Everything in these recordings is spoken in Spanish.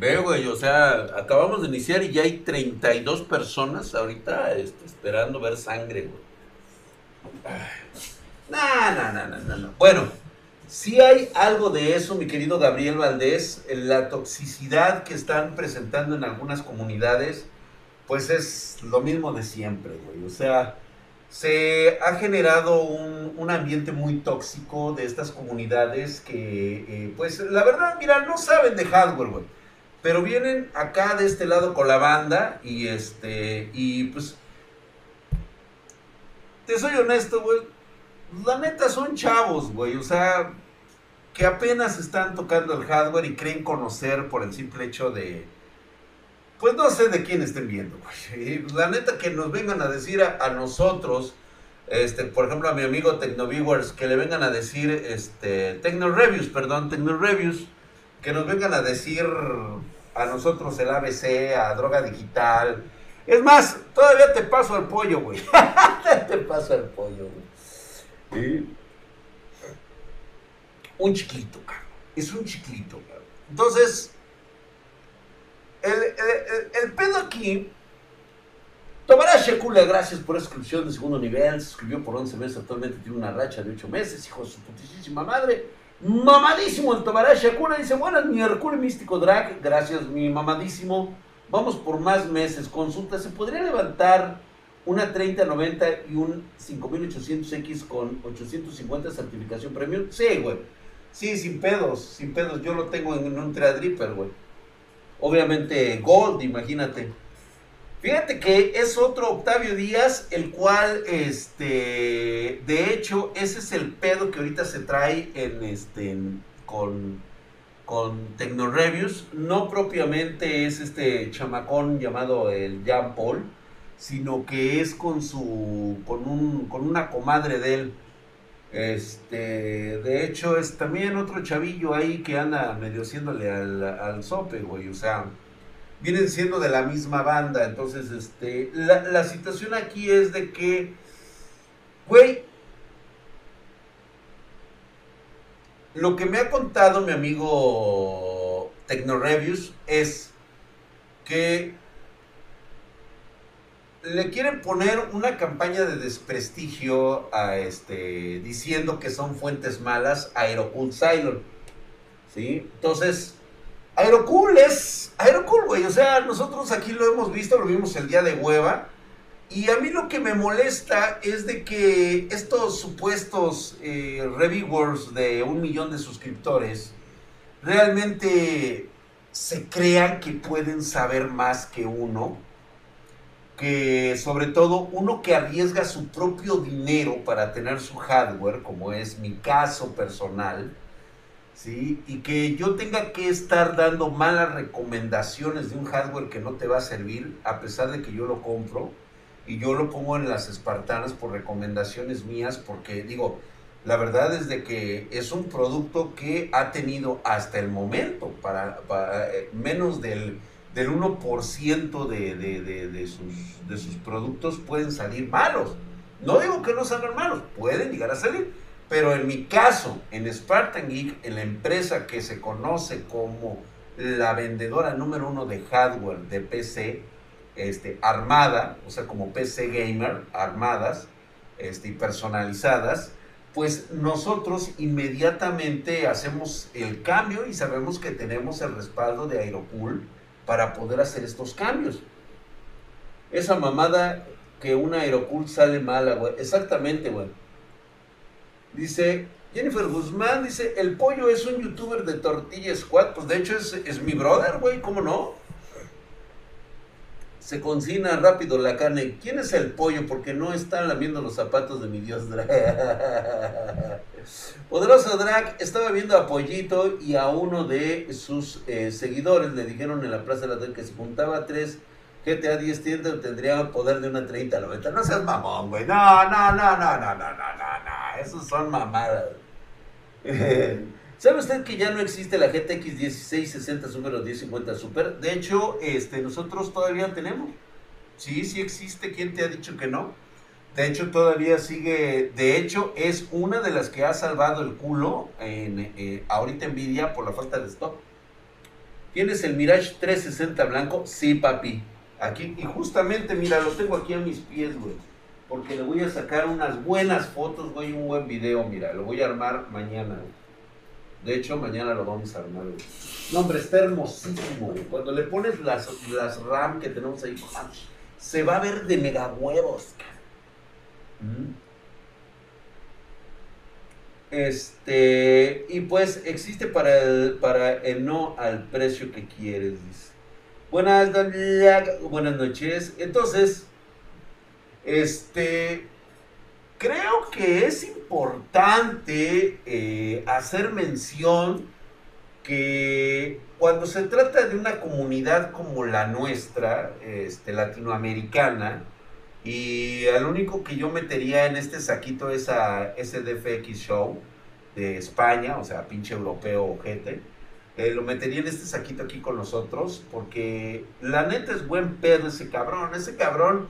Ve, güey, o sea, acabamos de iniciar y ya hay 32 personas ahorita este, esperando ver sangre, güey. No, no, no, no, no. Bueno, si hay algo de eso, mi querido Gabriel Valdés, la toxicidad que están presentando en algunas comunidades, pues es lo mismo de siempre, güey. O sea, se ha generado un, ambiente muy tóxico de estas comunidades que, eh, pues la verdad, mira, no saben de hardware, güey. Pero vienen acá de este lado con la banda y este, y pues, te soy honesto, güey. La neta son chavos, güey. O sea, que apenas están tocando el hardware y creen conocer por el simple hecho de, pues no sé de quién estén viendo, güey. La neta que nos vengan a decir a, a nosotros, este, por ejemplo a mi amigo Tecnoviewers, que le vengan a decir, este, perdón, Tecno Reviews, que nos vengan a decir a nosotros el ABC, a Droga Digital. Es más, todavía te paso al pollo, güey. te paso al pollo, güey. Un chiquito, cabrón. Es un chiquito, cabrón. Entonces, el, el, el, el pedo aquí. Tomará Shekula, gracias por esa inscripción de segundo nivel. Se suscribió por 11 meses. Actualmente tiene una racha de 8 meses. Hijo de su putísima madre. Mamadísimo el Tomará Shekula. Dice: Buenas, mi Hercule Místico Drag. Gracias, mi mamadísimo. Vamos por más meses. Consulta: ¿se podría levantar una 3090 y un 5800X con 850 certificación premium? Sí, güey. Sí, sin pedos. Sin pedos. Yo lo tengo en un Threadripper, güey obviamente Gold, imagínate. Fíjate que es otro Octavio Díaz, el cual, este, de hecho, ese es el pedo que ahorita se trae en, este, con, con Tecnoreviews. No propiamente es este chamacón llamado el Jean Paul, sino que es con su, con un, con una comadre de él. Este, de hecho, es también otro chavillo ahí que anda medio haciéndole al, al sope, güey. O sea, vienen siendo de la misma banda. Entonces, este, la, la situación aquí es de que, güey, lo que me ha contado mi amigo Tecnoreviews es que le quieren poner una campaña de desprestigio a este diciendo que son fuentes malas a Aerocool Cylon. ¿Sí? Entonces, Aerocool es Aerocool, güey. O sea, nosotros aquí lo hemos visto, lo vimos el día de hueva. Y a mí lo que me molesta es de que estos supuestos eh, reviewers de un millón de suscriptores realmente se crean que pueden saber más que uno que sobre todo uno que arriesga su propio dinero para tener su hardware, como es mi caso personal, ¿sí? Y que yo tenga que estar dando malas recomendaciones de un hardware que no te va a servir, a pesar de que yo lo compro, y yo lo pongo en las espartanas por recomendaciones mías, porque digo, la verdad es de que es un producto que ha tenido hasta el momento, para, eh, menos del del 1% de, de, de, de, sus, de sus productos pueden salir malos. No digo que no salgan malos, pueden llegar a salir. Pero en mi caso, en Spartan Geek, en la empresa que se conoce como la vendedora número uno de hardware de PC, este, armada, o sea, como PC gamer, armadas este, y personalizadas, pues nosotros inmediatamente hacemos el cambio y sabemos que tenemos el respaldo de Aeropool para poder hacer estos cambios. Esa mamada que una Aerocool sale mala, güey. Exactamente, güey. Dice Jennifer Guzmán, dice, el pollo es un youtuber de Tortilla Squad. Pues de hecho es, es mi brother, güey, ¿cómo no? Se cocina rápido la carne. ¿Quién es el pollo? Porque no están lamiendo los zapatos de mi dios Drag. Poderoso Drag estaba viendo a Pollito y a uno de sus eh, seguidores le dijeron en la Plaza de la que si juntaba tres GTA 10 tiendas tendría el poder de una 30-90. No seas mamón, güey. No, no, no, no, no, no, no, no, no. Esos son mamadas. ¿Sabe usted que ya no existe la GTX 1660 número 1050 Super? De hecho, este, nosotros todavía tenemos. Sí, sí existe. ¿Quién te ha dicho que no? De hecho, todavía sigue. De hecho, es una de las que ha salvado el culo eh, ahorita Nvidia por la falta de stock. ¿Tienes el Mirage 360 blanco? Sí, papi. Aquí, y justamente, mira, lo tengo aquí a mis pies, güey. Porque le voy a sacar unas buenas fotos, güey, un buen video, mira. Lo voy a armar mañana, De hecho, mañana lo vamos a armar, güey. No, hombre, está hermosísimo, güey. Cuando le pones las, las RAM que tenemos ahí, se va a ver de mega huevos, mm. Este, y pues existe para el, para el no al precio que quieres, dice. Buenas, buenas noches. Entonces, este, creo que es importante eh, hacer mención que cuando se trata de una comunidad como la nuestra, este, latinoamericana, y al único que yo metería en este saquito es a SDFX Show de España, o sea, pinche europeo ojete, eh, lo metería en este saquito aquí con nosotros, porque la neta es buen pedo ese cabrón. Ese cabrón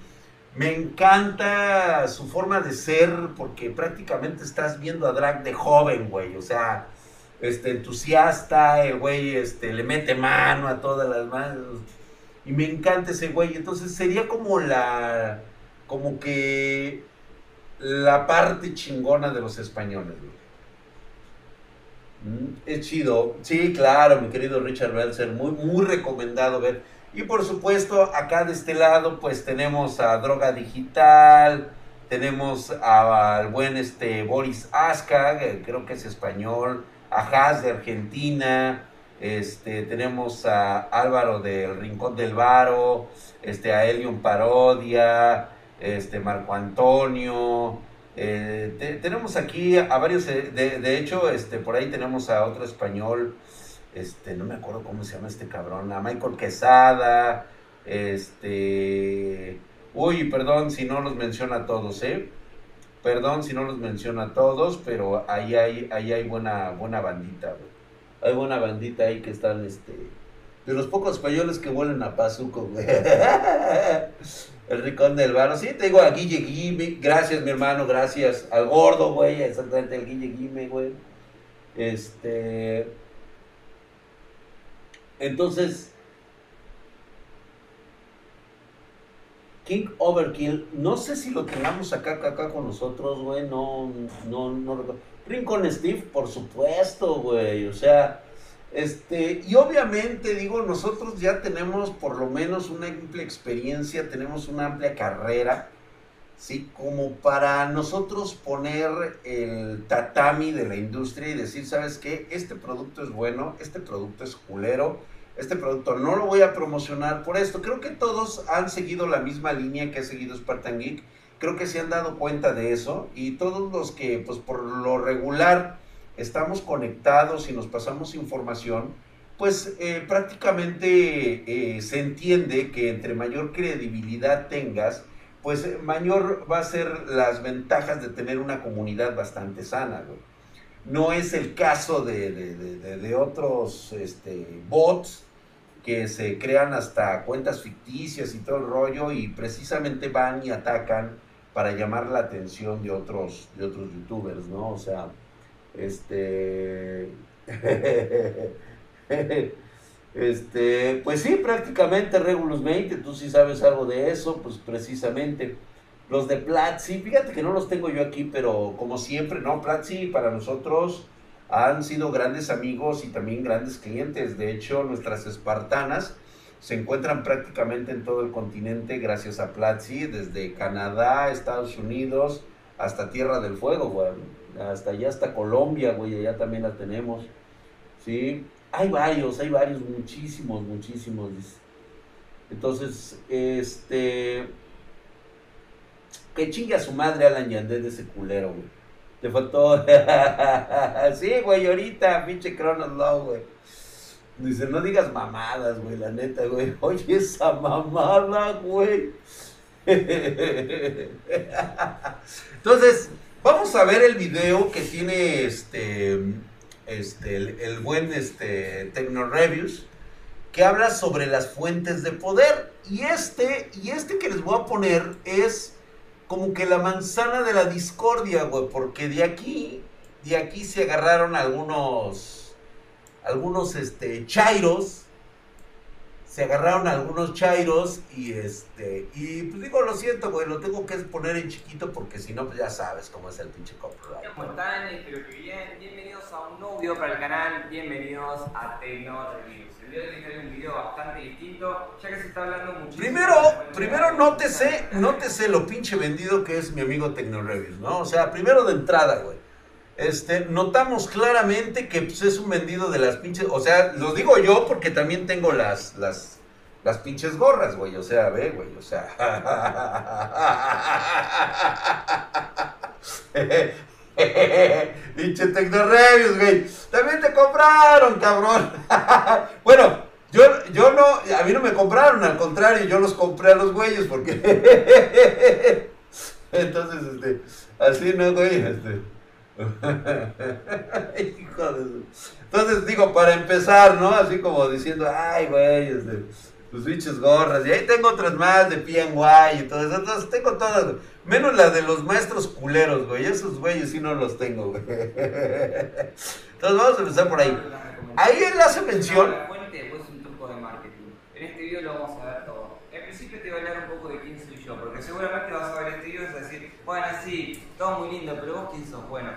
me encanta su forma de ser, porque prácticamente estás viendo a Drag de joven, güey. O sea, este, entusiasta, el güey este, le mete mano a todas las manos. Y me encanta ese güey. Entonces sería como la. como que. la parte chingona de los españoles, güey. Mm, es chido. Sí, claro, mi querido Richard Belzer, muy, muy recomendado ver. Y por supuesto, acá de este lado, pues tenemos a Droga Digital, tenemos al buen este Boris Aska, creo que es español, a Haas de Argentina, este, tenemos a Álvaro del Rincón del Varo, este, a Elion Parodia, este, Marco Antonio, eh, tenemos aquí a varios, eh, de, hecho, este, por ahí tenemos a otro español, este, no me acuerdo cómo se llama este cabrón, a Michael Quesada, este, uy, perdón si no los menciona a todos, ¿eh? Perdón si no los menciona a todos, pero ahí hay, ahí hay buena, buena bandita, Hay buena bandita ahí que están, este, de los pocos españoles que vuelen a Pazuco, güey. El Ricón del Varo. Sí, te digo a Guille Guime. Gracias, mi hermano, gracias. Al gordo, güey. Exactamente, al Guille Guime, güey. Este. Entonces. King Overkill. No sé si lo tengamos acá, acá, con nosotros, güey. No, no, no Rincón Steve, por supuesto, güey. O sea. Este, y obviamente, digo, nosotros ya tenemos por lo menos una amplia experiencia, tenemos una amplia carrera, ¿sí? Como para nosotros poner el tatami de la industria y decir, ¿sabes qué? Este producto es bueno, este producto es culero, este producto no lo voy a promocionar por esto. Creo que todos han seguido la misma línea que ha seguido Spartan Geek. Creo que se han dado cuenta de eso y todos los que, pues por lo regular, estamos conectados y nos pasamos información, pues eh, prácticamente eh, se entiende que entre mayor credibilidad tengas, pues mayor va a ser las ventajas de tener una comunidad bastante sana. No es el caso de, otros este, bots que se crean hasta cuentas ficticias y todo el rollo y precisamente van y atacan para llamar la atención de otros, de otros youtubers, ¿no? O sea, este. este, pues sí, prácticamente Regulus 20, tú sí sabes algo de eso, pues precisamente. Los de Platzi, fíjate que no los tengo yo aquí, pero como siempre, no, Platzi para nosotros han sido grandes amigos y también grandes clientes. De hecho, nuestras espartanas se encuentran prácticamente en todo el continente gracias a Platzi, desde Canadá, Estados Unidos, hasta Tierra del Fuego, güey hasta allá, hasta Colombia, güey, allá también la tenemos, ¿sí? Hay varios, hay varios, muchísimos, muchísimos, Entonces, este, que chingue a su madre Alan Yandé de ese culero, güey. Te faltó, sí, güey, ahorita, pinche Cronos Law, güey. Dice, no digas mamadas, güey, la neta, güey. Oye, esa mamada, güey. Entonces, Vamos a ver el video que tiene este, este, el, buen este, Reviews, que habla sobre las fuentes de poder. Y este, y este que les voy a poner es como que la manzana de la discordia, güey, porque de aquí, de aquí se agarraron algunos, algunos, este, chairos, se agarraron algunos chairos y este, y pues digo, lo siento, güey, lo tengo que poner en chiquito porque si no, pues ya sabes cómo es el pinche copyright. ¿Cómo están? Espero que bien. Bienvenidos a un nuevo video para el canal. Bienvenidos a Tecno Reviews. El video de hoy es un video bastante distinto, ya que se está hablando muchísimo. Primero, primero nótese, nótese lo pinche vendido que es mi amigo Tecno Reviews, ¿no? O sea, primero de entrada, güey. Este, notamos claramente que pues, es un vendido de las pinches, o sea, lo digo yo porque también tengo las, las, las pinches gorras, güey, o sea, ve, güey, o sea. Pinche Tecnorevius, güey. También te compraron, cabrón. bueno, yo, yo no, a mí no me compraron, al contrario, yo los compré a los güeyes porque... Entonces, este, así no, güey, este... Entonces digo, para empezar, ¿no? Así como diciendo, ay, güey, este, tus bichos gorras. Y ahí tengo otras más de PNY y todo eso. Entonces tengo todas, menos la de los maestros culeros, güey. Esos güeyes sí no los tengo, güey. Entonces vamos a empezar por ahí. Ahí él hace mención. La fuente pues, un truco de marketing. En este video lo vamos a ver todo. En principio te voy a hablar un poco de quién soy yo, porque seguramente vas a ver este video y vas a decir, bueno, sí, todo muy lindo, pero vos quién sos. Bueno,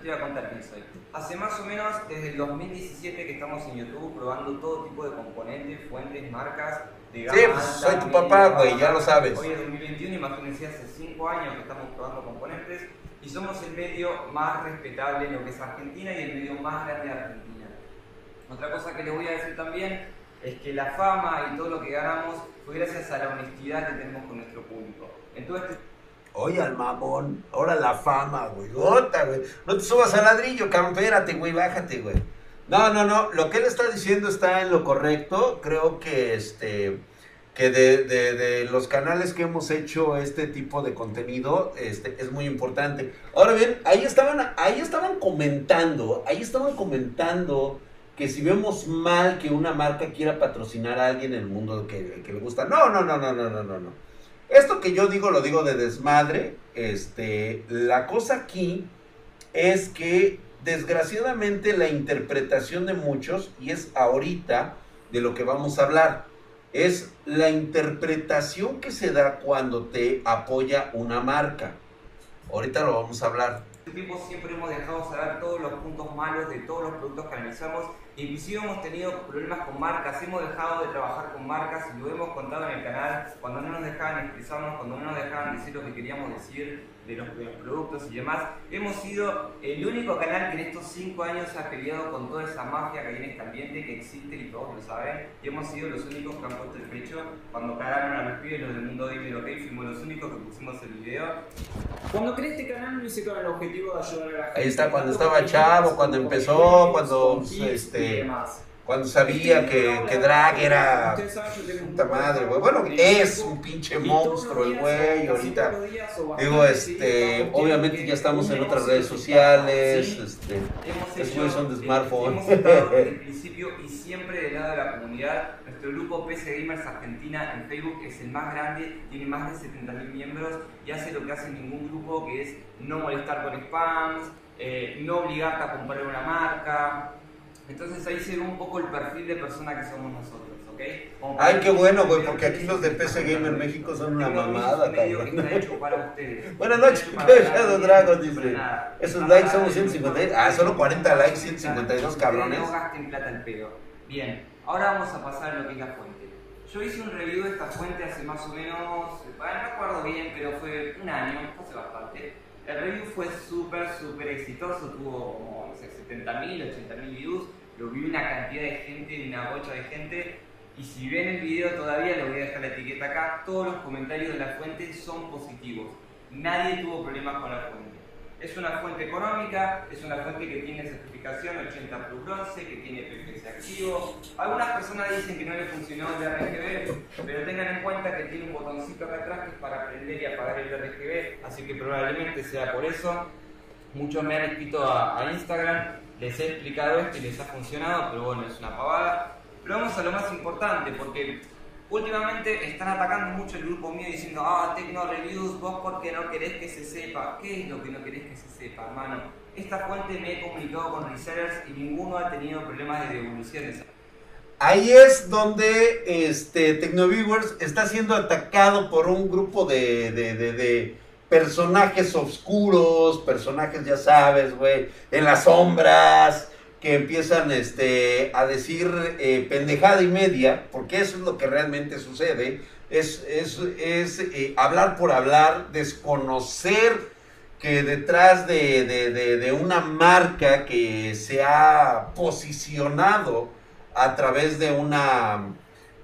te voy a contar quién soy. Hace más o menos desde el 2017 que estamos en YouTube probando todo tipo de componentes, fuentes, marcas. De sí, pues soy tu papá, güey, ya lo sabes. Hoy es 2021, imagínense hace 5 años que estamos probando componentes y somos el medio más respetable en lo que es Argentina y el medio más grande de Argentina. Otra cosa que les voy a decir también es que la fama y todo lo que ganamos fue gracias a la honestidad que tenemos con nuestro público. Entonces, Oye, al mamón, ahora la fama, güey, gota, güey. No te subas al ladrillo, cabrón, espérate, güey, bájate, güey. No, no, no, lo que él está diciendo está en lo correcto. Creo que este que de, los canales que hemos hecho este tipo de contenido este, es muy importante. Ahora bien, ahí estaban, ahí estaban comentando, ahí estaban comentando que si vemos mal que una marca quiera patrocinar a alguien en el mundo que, que le gusta. No, no, no, no, no, no, no, no. Esto que yo digo lo digo de desmadre. Este, la cosa aquí es que desgraciadamente la interpretación de muchos, y es ahorita de lo que vamos a hablar, es la interpretación que se da cuando te apoya una marca. Ahorita lo vamos a hablar. Este tiempo siempre hemos dejado saber todos los puntos malos de todos los productos que analizamos. Inclusive hemos tenido problemas con marcas, hemos dejado de trabajar con marcas y lo hemos contado en el canal cuando no nos dejaban expresarnos, cuando no nos dejaban decir lo que queríamos decir de los, de productos y demás. Hemos sido el único canal que en estos 5 años ha peleado con toda esa magia que hay en este ambiente que existe y todos lo saben. Y hemos sido los únicos que han puesto el pecho cuando cagaron a los pibes los del mundo gamer, ok, fuimos los únicos que pusimos el video. Cuando creé este canal no hice con el objetivo de ayudar a la gente. Ahí está, cuando estaba chavo, cuando empezó, cuando este, cuando sabía que, que Drag era puta madre, güey. Bueno, es un pinche monstruo el güey, ahorita. Digo, este, obviamente ya estamos en otras redes sociales, este, estos güeyes son de smartphone. Hemos estado desde el principio y siempre del lado de la comunidad. Nuestro grupo PC Gamers Argentina en Facebook es el más grande, tiene más de 70.000 miembros y hace lo que hace ningún grupo, que es no molestar con spams, eh, no obligarte a comprar una marca, entonces ahí se ve un poco el perfil de persona que somos nosotros, ¿ok? Ay, qué bueno, güey, porque aquí los de PC Gamer México son una mamada, cabrón. está hecho para ustedes. Buenas noches, Shadow Dragon, dice. Esos likes somos 152. Ah, solo 40 likes, 152 cabrones. No gasten plata el pedo. Bien, ahora vamos a pasar a lo que es la fuente. Yo hice un review de esta fuente hace más o menos, no me acuerdo bien, pero fue un año, hace bastante. El review fue súper, súper exitoso, tuvo como, no sé, 70.000, 80.000 views lo vi una cantidad de gente, una bocha de gente. Y si ven el video todavía, le voy a dejar la etiqueta acá, todos los comentarios de la fuente son positivos. Nadie tuvo problemas con la fuente. Es una fuente económica, es una fuente que tiene certificación 80 Plus Bronce, que tiene PPC activo. Algunas personas dicen que no le funcionó el RGB, pero tengan en cuenta que tiene un botoncito acá atrás que es para prender y apagar el RGB, así que probablemente sea por eso. Muchos me han escrito a Instagram les he explicado esto y les ha funcionado, pero bueno, es una pavada. Pero vamos a lo más importante, porque últimamente están atacando mucho el grupo mío diciendo, ah, Tecno Reviews, vos porque no querés que se sepa. ¿Qué es lo que no querés que se sepa, hermano? Esta fuente me he comunicado con resellers y ninguno ha tenido problemas de devoluciones. ahí es donde este Tecnoviewers está siendo atacado por un grupo de, de, de, de personajes oscuros, personajes, ya sabes, güey, en las sombras, que empiezan este, a decir eh, pendejada y media, porque eso es lo que realmente sucede, es, es, es eh, hablar por hablar, desconocer que detrás de, de, de, de, una marca que se ha posicionado a través de una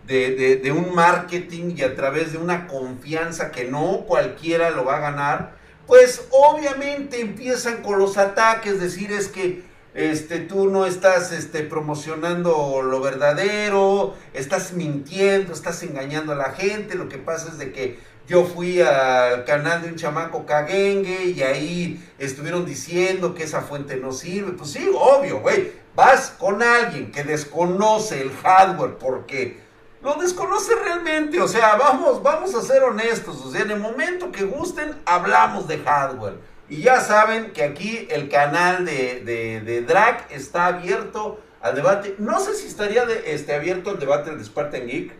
de, un marketing y a través de una confianza que no cualquiera lo va a ganar, pues obviamente empiezan con los ataques, decir es que este, tú no estás este, promocionando lo verdadero, estás mintiendo, estás engañando a la gente, lo que pasa es de que yo fui al canal de un chamaco caguengue y ahí estuvieron diciendo que esa fuente no sirve. Pues sí, obvio, güey. Vas con alguien que desconoce el hardware porque lo desconoce realmente. O sea, vamos, vamos a ser honestos. O sea, en el momento que gusten, hablamos de hardware. Y ya saben que aquí el canal de, de, de Drag está abierto al debate. No sé si estaría de, este, abierto el debate de Spartan Geek.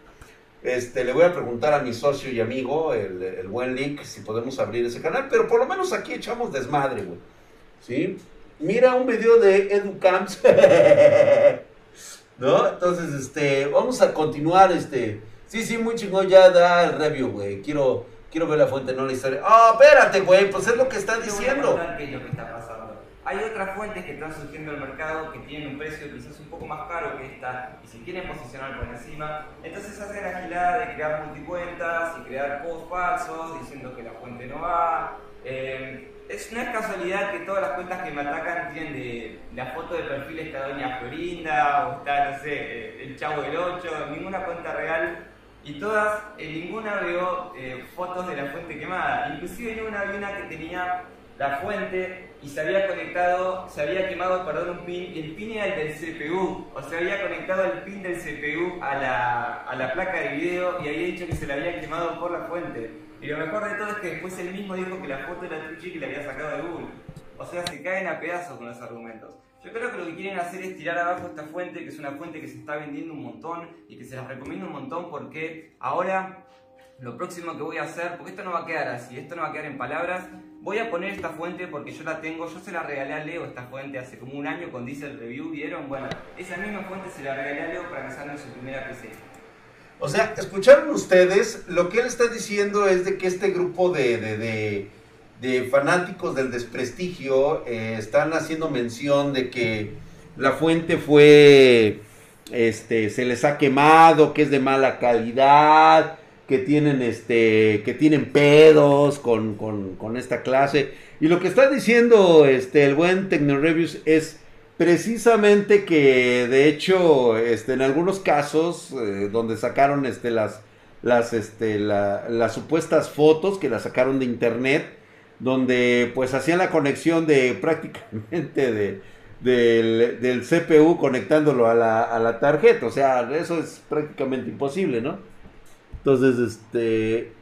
Este, le voy a preguntar a mi socio y amigo, el, el buen Link, si podemos abrir ese canal. Pero por lo menos aquí echamos desmadre, güey. ¿Sí? Mira un video de EduCamps. ¿No? Entonces, este, vamos a continuar, este. Sí, sí, muy chingón, ya da el review, güey. Quiero quiero ver la fuente, no la historia. Ah, oh, espérate, güey, pues es lo que está diciendo. Qué es lo que está pasando. Hay otras fuentes que están surgiendo al mercado que tienen un precio quizás un poco más caro que esta y si quieren posicionar por encima, entonces hacen la gilada de crear multicuentas y crear posts falsos diciendo que la fuente no va. Eh, es, no casualidad que todas las cuentas que me atacan tienen de la foto de perfil está Doña Florinda o está, no sé, el Chavo del 8, ninguna cuenta real y todas, en ninguna veo eh, fotos de la fuente quemada. Inclusive en una había una que tenía la fuente y se había conectado, se había quemado, perdón, un pin, el pin era el del CPU, o se había conectado el pin del CPU a la, a la placa de video y había dicho que se le había quemado por la fuente. Y lo mejor de todo es que después él mismo dijo que la foto era truchi que le había sacado de Google. O sea, se caen a pedazos con los argumentos. Yo creo que lo que quieren hacer es tirar abajo esta fuente, que es una fuente que se está vendiendo un montón y que se las recomiendo un montón porque ahora lo próximo que voy a hacer, porque esto no va a quedar así, esto no va a quedar en palabras, voy a poner esta fuente porque yo la tengo, yo se la regalé a Leo esta fuente hace como un año con Diesel Review, ¿vieron? Bueno, esa misma fuente se la regalé a Leo para que salga en su primera PC. O sea, escucharon ustedes, lo que él está diciendo es de que este grupo de, de, de de fanáticos del desprestigio eh, están haciendo mención de que la fuente fue, este, se les ha quemado, que es de mala calidad, que tienen, este, que tienen pedos con, con, con esta clase. Y lo que está diciendo este, el buen Tecnoreviews es precisamente que, de hecho, este, en algunos casos eh, donde sacaron este, las, las, este, la, las supuestas fotos que las sacaron de internet, donde pues hacían la conexión de prácticamente de, del, del, CPU conectándolo a la, a la, tarjeta. O sea, eso es prácticamente imposible, ¿no? Entonces, este...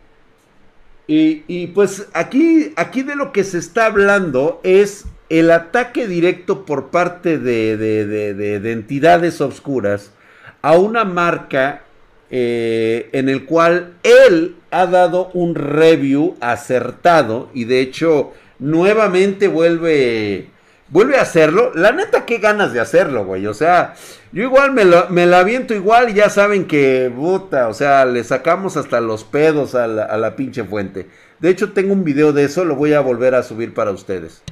Y, y pues aquí, aquí de lo que se está hablando es el ataque directo por parte de, de, de, de entidades oscuras a una marca eh, en el cual él ha dado un review acertado y de hecho nuevamente vuelve vuelve a hacerlo. La neta, qué ganas de hacerlo, güey. O sea, yo igual me, lo, me la aviento igual y ya saben que, puta, o sea, le sacamos hasta los pedos a la, a la pinche fuente. De hecho, tengo un video de eso, lo voy a volver a subir para ustedes.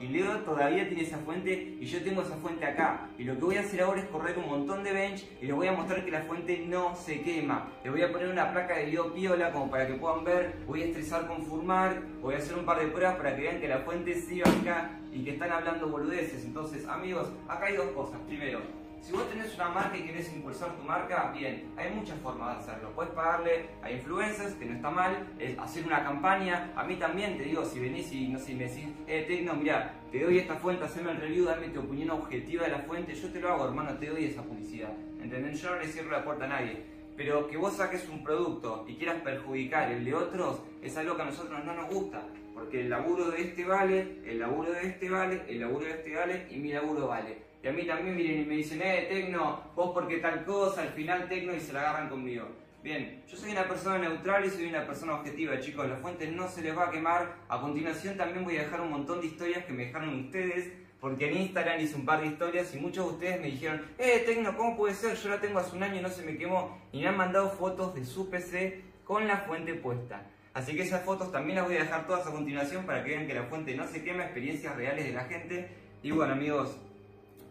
Y Leo todavía tiene esa fuente y yo tengo esa fuente acá. Y lo que voy a hacer ahora es correr un montón de bench y les voy a mostrar que la fuente no se quema. Les voy a poner una placa de video piola como para que puedan ver. Voy a estresar con Furmar. Voy a hacer un par de pruebas para que vean que la fuente va acá y que están hablando boludeces. Entonces, amigos, acá hay dos cosas. Primero, si vos tenés una marca y querés impulsar tu marca, bien, hay muchas formas de hacerlo. Puedes pagarle a influencers, que no está mal, es hacer una campaña. A mí también te digo, si venís y no sé, me decís, eh, Tecno, mira, te doy esta fuente, haceme el review, dame tu opinión objetiva de la fuente, yo te lo hago, hermano, te doy esa publicidad. ¿Entendés? Yo no le cierro la puerta a nadie. Pero que vos saques un producto y quieras perjudicar el de otros, es algo que a nosotros no nos gusta. Porque el laburo de este vale, el laburo de este vale, el laburo de este vale y mi laburo vale. Y a mí también vienen y me dicen, eh, Tecno, vos porque tal cosa, al final Tecno y se la agarran conmigo. Bien, yo soy una persona neutral y soy una persona objetiva, chicos. La fuente no se les va a quemar. A continuación también voy a dejar un montón de historias que me dejaron ustedes. Porque en Instagram hice un par de historias y muchos de ustedes me dijeron, eh, Tecno, ¿cómo puede ser? Yo la tengo hace un año y no se me quemó. Y me han mandado fotos de su PC con la fuente puesta. Así que esas fotos también las voy a dejar todas a continuación para que vean que la fuente no se quema, experiencias reales de la gente. Y bueno amigos,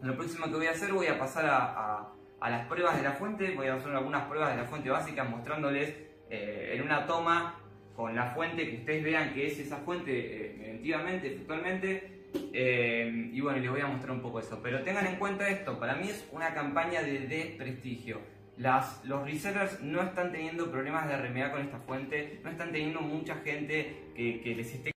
lo próximo que voy a hacer voy a pasar a a las pruebas de la fuente, voy a hacer algunas pruebas de la fuente básica mostrándoles eh, en una toma con la fuente que ustedes vean que es esa fuente eh, efectivamente, eh, y bueno, les voy a mostrar un poco eso. Pero tengan en cuenta esto, para mí es una campaña de desprestigio. Las, los resellers no están teniendo problemas de remedar con esta fuente, no están teniendo mucha gente que, que les esté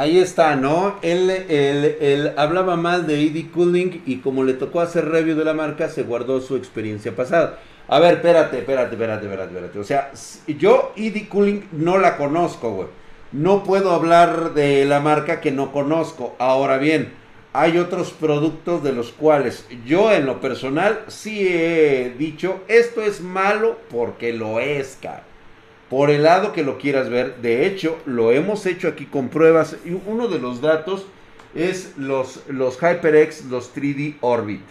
Ahí está, ¿no? Él, él, hablaba mal de ED Cooling y como le tocó hacer review de la marca, se guardó su experiencia pasada. A ver, espérate, espérate, espérate, espérate, espérate. O sea, yo ED Cooling no la conozco, güey. No puedo hablar de la marca que no conozco. Ahora bien, hay otros productos de los cuales yo en lo personal sí he dicho, esto es malo porque lo es, cara por el lado que lo quieras ver. De hecho, lo hemos hecho aquí con pruebas. Y uno de los datos es los, los HyperX, los 3D Orbit.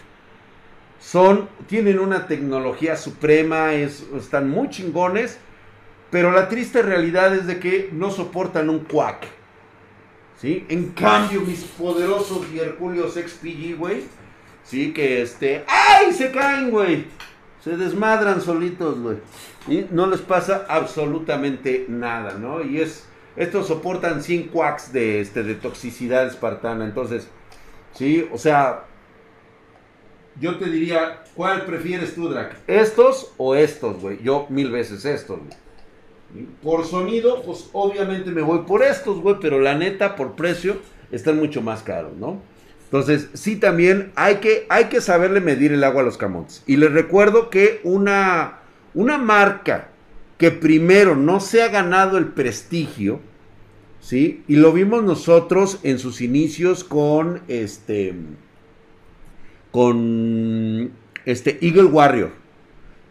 Son, tienen una tecnología suprema, es, están muy chingones. Pero la triste realidad es de que no soportan un quack. ¿Sí? En cambio, mis poderosos Herculeos XPG, güey. Sí, que este. ¡Ay! Se caen, güey. Se desmadran solitos, güey. Y no les pasa absolutamente nada, ¿no? Y es. Estos soportan 100 quacks de, este, de toxicidad espartana. Entonces, sí, o sea. Yo te diría, ¿cuál prefieres tú, Drac? ¿Estos o estos, güey? Yo mil veces estos, güey. Por sonido, pues obviamente me voy por estos, güey, pero la neta, por precio, están mucho más caros, ¿no? Entonces, sí también hay que, hay que saberle medir el agua a los camotes. Y les recuerdo que una, una marca que primero no se ha ganado el prestigio, ¿sí? Y lo vimos nosotros en sus inicios con este, con este Eagle Warrior.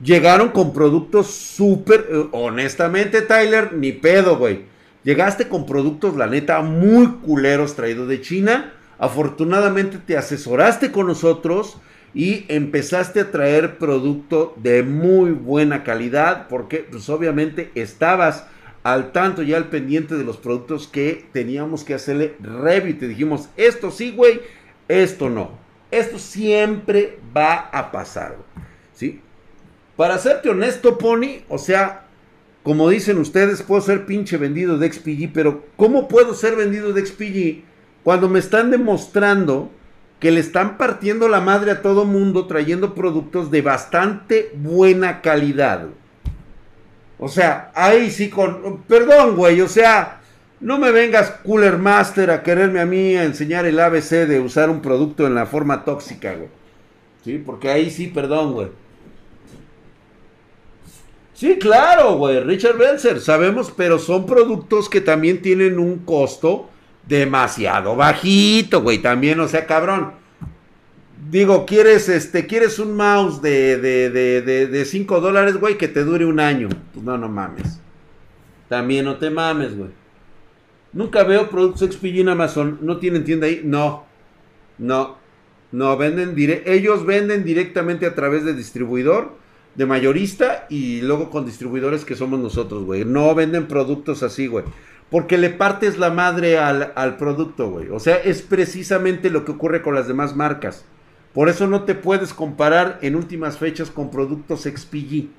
Llegaron con productos súper, eh, honestamente Tyler, ni pedo, güey. Llegaste con productos, la neta, muy culeros traídos de China Afortunadamente te asesoraste con nosotros y empezaste a traer producto de muy buena calidad porque pues obviamente estabas al tanto y al pendiente de los productos que teníamos que hacerle review. Te dijimos, esto sí, güey, esto no. Esto siempre va a pasar, ¿sí? Para serte honesto, Pony, o sea, como dicen ustedes, puedo ser pinche vendido de XPG, pero ¿cómo puedo ser vendido de XPG cuando me están demostrando que le están partiendo la madre a todo mundo trayendo productos de bastante buena calidad. O sea, ahí sí con... Perdón, güey, o sea, no me vengas Cooler Master a quererme a mí a enseñar el ABC de usar un producto en la forma tóxica, güey. Sí, porque ahí sí, perdón, güey. Sí, claro, güey, Richard Belzer, sabemos, pero son productos que también tienen un costo demasiado bajito, güey. También, o sea, cabrón. Digo, quieres, este, quieres un mouse de, de, de, de, 5 dólares, güey, que te dure un año. Pues no, no mames. También no te mames, güey. Nunca veo productos XPG en Amazon. ¿No tienen tienda ahí? No. No. No, venden dire ellos venden directamente a través de distribuidor, de mayorista y luego con distribuidores que somos nosotros, güey. No venden productos así, güey. Porque le partes la madre al, producto, güey. O sea, es precisamente lo que ocurre con las demás marcas. Por eso no te puedes comparar en últimas fechas con productos XPG.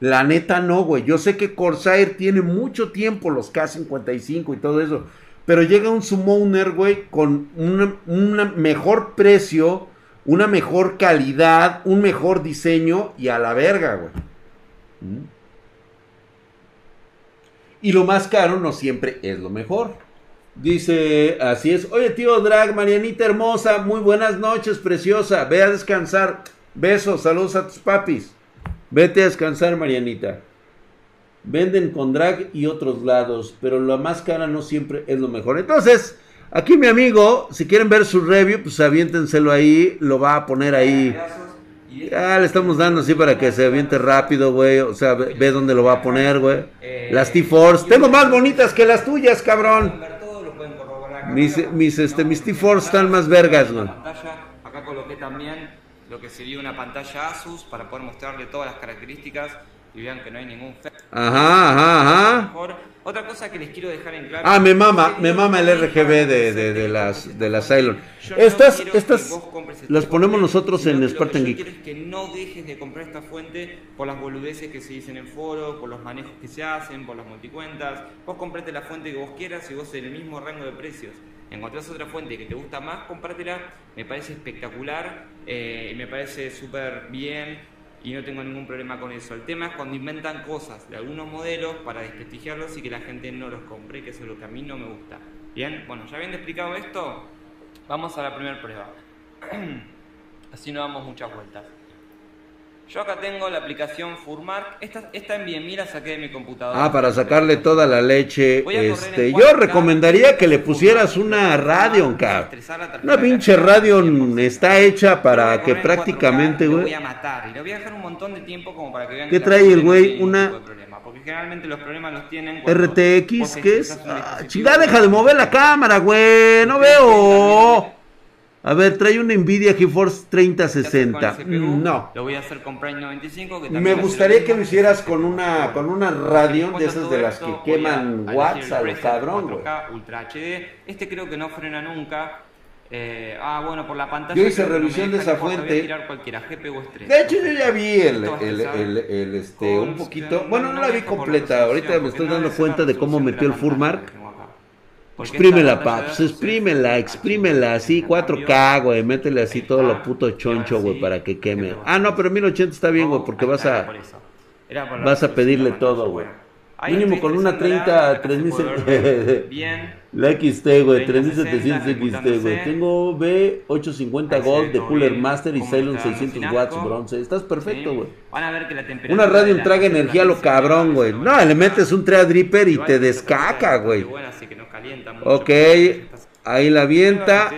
La neta no, güey. Yo sé que Corsair tiene mucho tiempo los K55 y todo eso. Pero llega un Summoner, güey, con un mejor precio, una mejor calidad, un mejor diseño y a la verga, güey. ¿Mm? Y lo más caro no siempre es lo mejor. Dice, así es. Oye, tío Drag, Marianita hermosa, muy buenas noches, preciosa. Ve a descansar. Besos, saludos a tus papis. Vete a descansar, Marianita. Venden con drag y otros lados, pero la más cara no siempre es lo mejor. Entonces, Aquí mi amigo, si quieren ver su review, pues aviéntenselo ahí, lo va a poner ahí. Ya le estamos dando así para que se aviente rápido, güey. O sea, ve, dónde lo va a poner, güey. Las T-Force. Tengo más bonitas que las tuyas, cabrón. Mis, mis, este, mis T-Force están más vergas, güey. Acá coloqué también lo que sería una pantalla Asus para poder mostrarle todas las características y vean que no hay ningún Ajá, ajá, ajá. Otra cosa que les quiero dejar en claro. Ah, me mama, me mama el RGB de, de, de las de las Cylon. Estas, estas las ponemos nosotros en Spartan Geek. Quiero que no dejes de comprar esta fuente por las boludeces que se dicen en foro, por los manejos que se hacen, por las multicuentas. Vos comprate la fuente que vos quieras y vos en el mismo rango de precios. Encontrás otra fuente que te gusta más, compártela. Me parece espectacular, eh, me parece súper bien y no tengo ningún problema con eso. El tema es cuando inventan cosas de algunos modelos para desprestigiarlos y que la gente no los compre, que eso es lo que a mí no me gusta. Bien, bueno, ya habiendo explicado esto, vamos a la primera prueba. Así no damos muchas vueltas. Yo acá tengo la aplicación Furmark. Esta, esta en bien, mira, saqué de mi computadora. Ah, para sacarle toda la leche. Este, yo recomendaría que le pusieras una radio, cabrón. Una pinche radio está hecha para que prácticamente, güey. voy a matar y le voy a dejar un montón de tiempo como para que vean ¿Qué trae el güey? Una porque generalmente los problemas los tienen RTX, ¿qué es? Ah, chingada, deja de mover la cámara, güey. No veo. A ver, trae una Nvidia GeForce 3060. Mm, no. Lo voy a hacer con Prime 95. Que Me gustaría que lo hicieras con una con una Radeon de esas de las que queman watts a cabrón. Ultra HD. Este creo que no frena nunca. Eh, ah, bueno, por la pantalla. Yo hice revisión de esa fuente. De hecho, yo ya vi el, el, el, el este, un poquito. Bueno, no la vi completa. Ahorita me estoy dando cuenta de cómo metió el Furmark. Exprímela, paps, exprímela, exprímela así, 4K, güey, métele así todo lo puto choncho, güey, para que queme. Ah, no, pero 1080 está bien, güey, porque vas a vas a pedirle todo, güey. Mínimo con una 30, 3000 Bien. La XT, güey, 3700 XT, güey. Tengo B850 Gold de Cooler Master y Cylon 600 watts bronce. Estás perfecto, güey. Van a ver que la temperatura. Una radio traga energía a lo cabrón, güey. No, le metes un Dripper y te descaca, güey. Ok, ahí la avienta.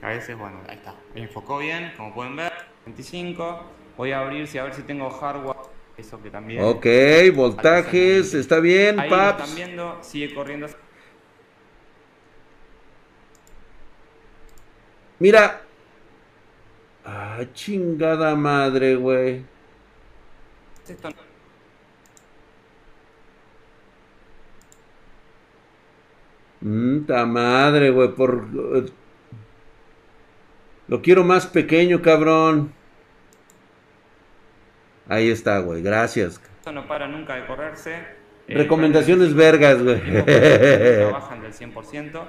A veces, bueno, ahí está. Me enfocó bien, como pueden ver. 25. Voy a abrir si a ver si tengo hardware. Eso que también. Ok, voltajes, está bien, Ahí paps. están viendo, sigue corriendo. Mira. Ah, chingada madre, güey. Esto no. madre, güey, por... Lo quiero más pequeño, cabrón. Ahí está, güey, gracias. Esto no para nunca de correrse. Eh, Recomendaciones vergas, güey. Trabajan del 100%.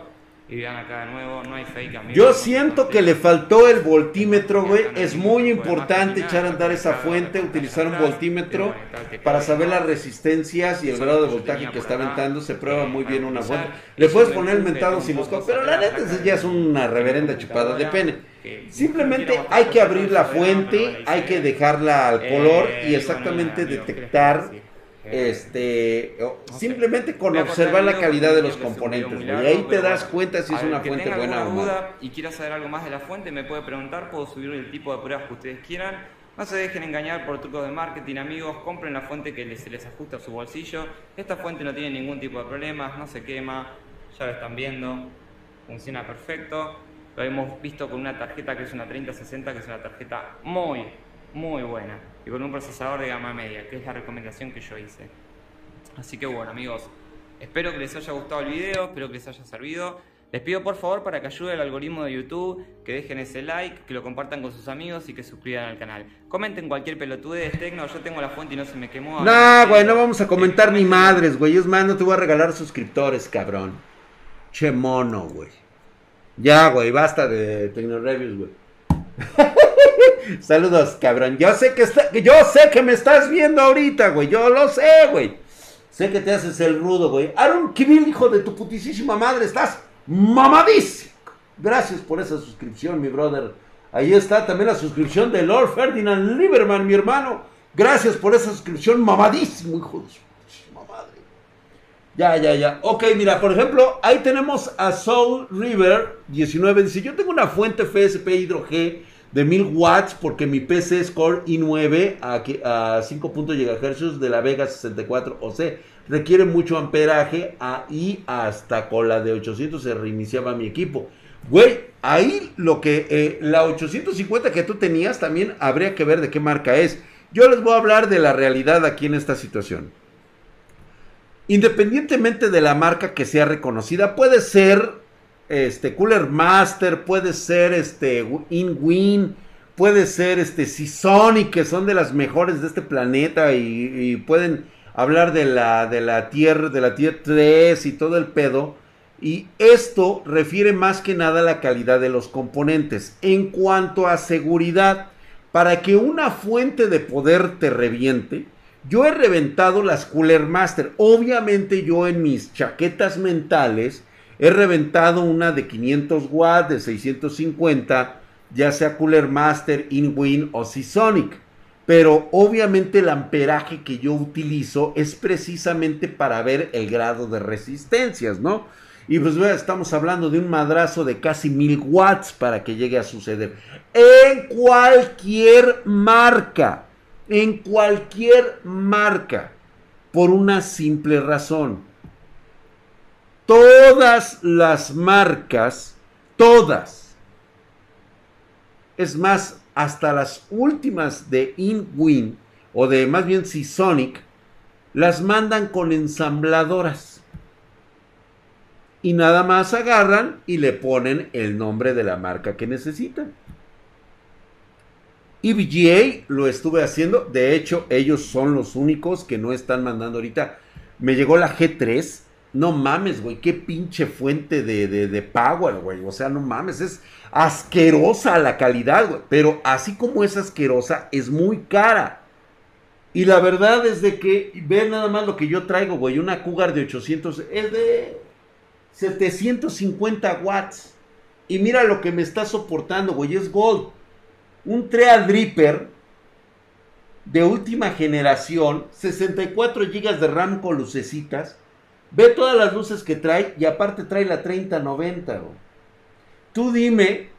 Y vean acá de nuevo, no hay fake amigos. Yo siento que le faltó el voltímetro, güey. Es muy importante echar a andar esa fuente, utilizar un voltímetro para saber las resistencias y el grado de voltaje que está aventando. Se prueba muy bien una fuente. Le puedes poner el mentado si los pero la neta ya es una reverenda chupada de pene. Simplemente hay que abrir la fuente, hay que dejarla al color y exactamente detectar este simplemente con observar la calidad de los componentes y ahí te das cuenta si es una fuente buena o no y quieras saber algo más de la fuente me puede preguntar puedo subir el tipo de pruebas que ustedes quieran. No se dejen engañar por trucos de marketing amigos compren la fuente que se les ajusta a su bolsillo. Esta fuente no tiene ningún tipo de problemas no se quema ya lo están viendo funciona perfecto lo hemos visto con una tarjeta que es una 3060 que es una tarjeta muy muy buena y con un procesador de gama media, que es la recomendación que yo hice. Así que bueno amigos, espero que les haya gustado el video, espero que les haya servido. Les pido por favor para que ayude al algoritmo de YouTube, que dejen ese like, que lo compartan con sus amigos y que suscriban al canal. Comenten cualquier pelotude de Tecno, yo tengo la fuente y no se me quemó. No, güey, no vamos a comentar ni madres, güey. Es más, no te voy a regalar suscriptores, cabrón. Che mono, güey. Ya, güey, basta de Tecno Reviews, güey. Saludos, cabrón. Yo sé que está, yo sé que me estás viendo ahorita, güey. Yo lo sé, güey. Sé que te haces el rudo, güey. Aaron Kibil, hijo de tu putísima madre, estás mamadísimo. Gracias por esa suscripción, mi brother. Ahí está también la suscripción de Lord Ferdinand Lieberman, mi hermano. Gracias por esa suscripción, mamadísimo, hijo de su. Ya, ya, ya. Ok, mira, por ejemplo, ahí tenemos a Soul River 19. Dice, yo tengo una fuente FSP Hydro G de 1000 watts porque mi PC es Core i9 a, a 5 GHz de la Vega 64 OC. Requiere mucho amperaje y hasta con la de 800 se reiniciaba mi equipo. Güey, ahí lo que eh, la 850 que tú tenías también habría que ver de qué marca es. Yo les voy a hablar de la realidad aquí en esta situación. Independientemente de la marca que sea reconocida, puede ser este Cooler Master, puede ser este InWin, puede ser este Seasonic, que son de las mejores de este planeta y, pueden hablar de la de la Tierra, de la Tier 3 y todo el pedo. Y esto refiere más que nada a la calidad de los componentes. En cuanto a seguridad, para que una fuente de poder te reviente, yo he reventado las Cooler Master. Obviamente yo en mis chaquetas mentales he reventado una de 500 watts, de 650, ya sea Cooler Master, InWin o Seasonic. Pero obviamente el amperaje que yo utilizo es precisamente para ver el grado de resistencias, ¿no? Y pues estamos hablando de un madrazo de casi 1000 watts para que llegue a suceder. En cualquier marca en cualquier marca por una simple razón. Todas las marcas, todas, es más, hasta las últimas de InWin o de más bien Seasonic, las mandan con ensambladoras. Y nada más agarran y le ponen el nombre de la marca que necesitan. EVGA lo estuve haciendo. De hecho, ellos son los únicos que no están mandando ahorita. Me llegó la G3. No mames, güey. Qué pinche fuente de, de, power, güey. O sea, no mames. Es asquerosa la calidad, güey. Pero así como es asquerosa, es muy cara. Y la verdad es de que, ve nada más lo que yo traigo, güey. Una Cougar de 800. Es de 750 watts. Y mira lo que me está soportando, güey. Es Gold un Threadripper de última generación, 64 GB de RAM con lucecitas. Ve todas las luces que trae y aparte trae la 3090. Tú dime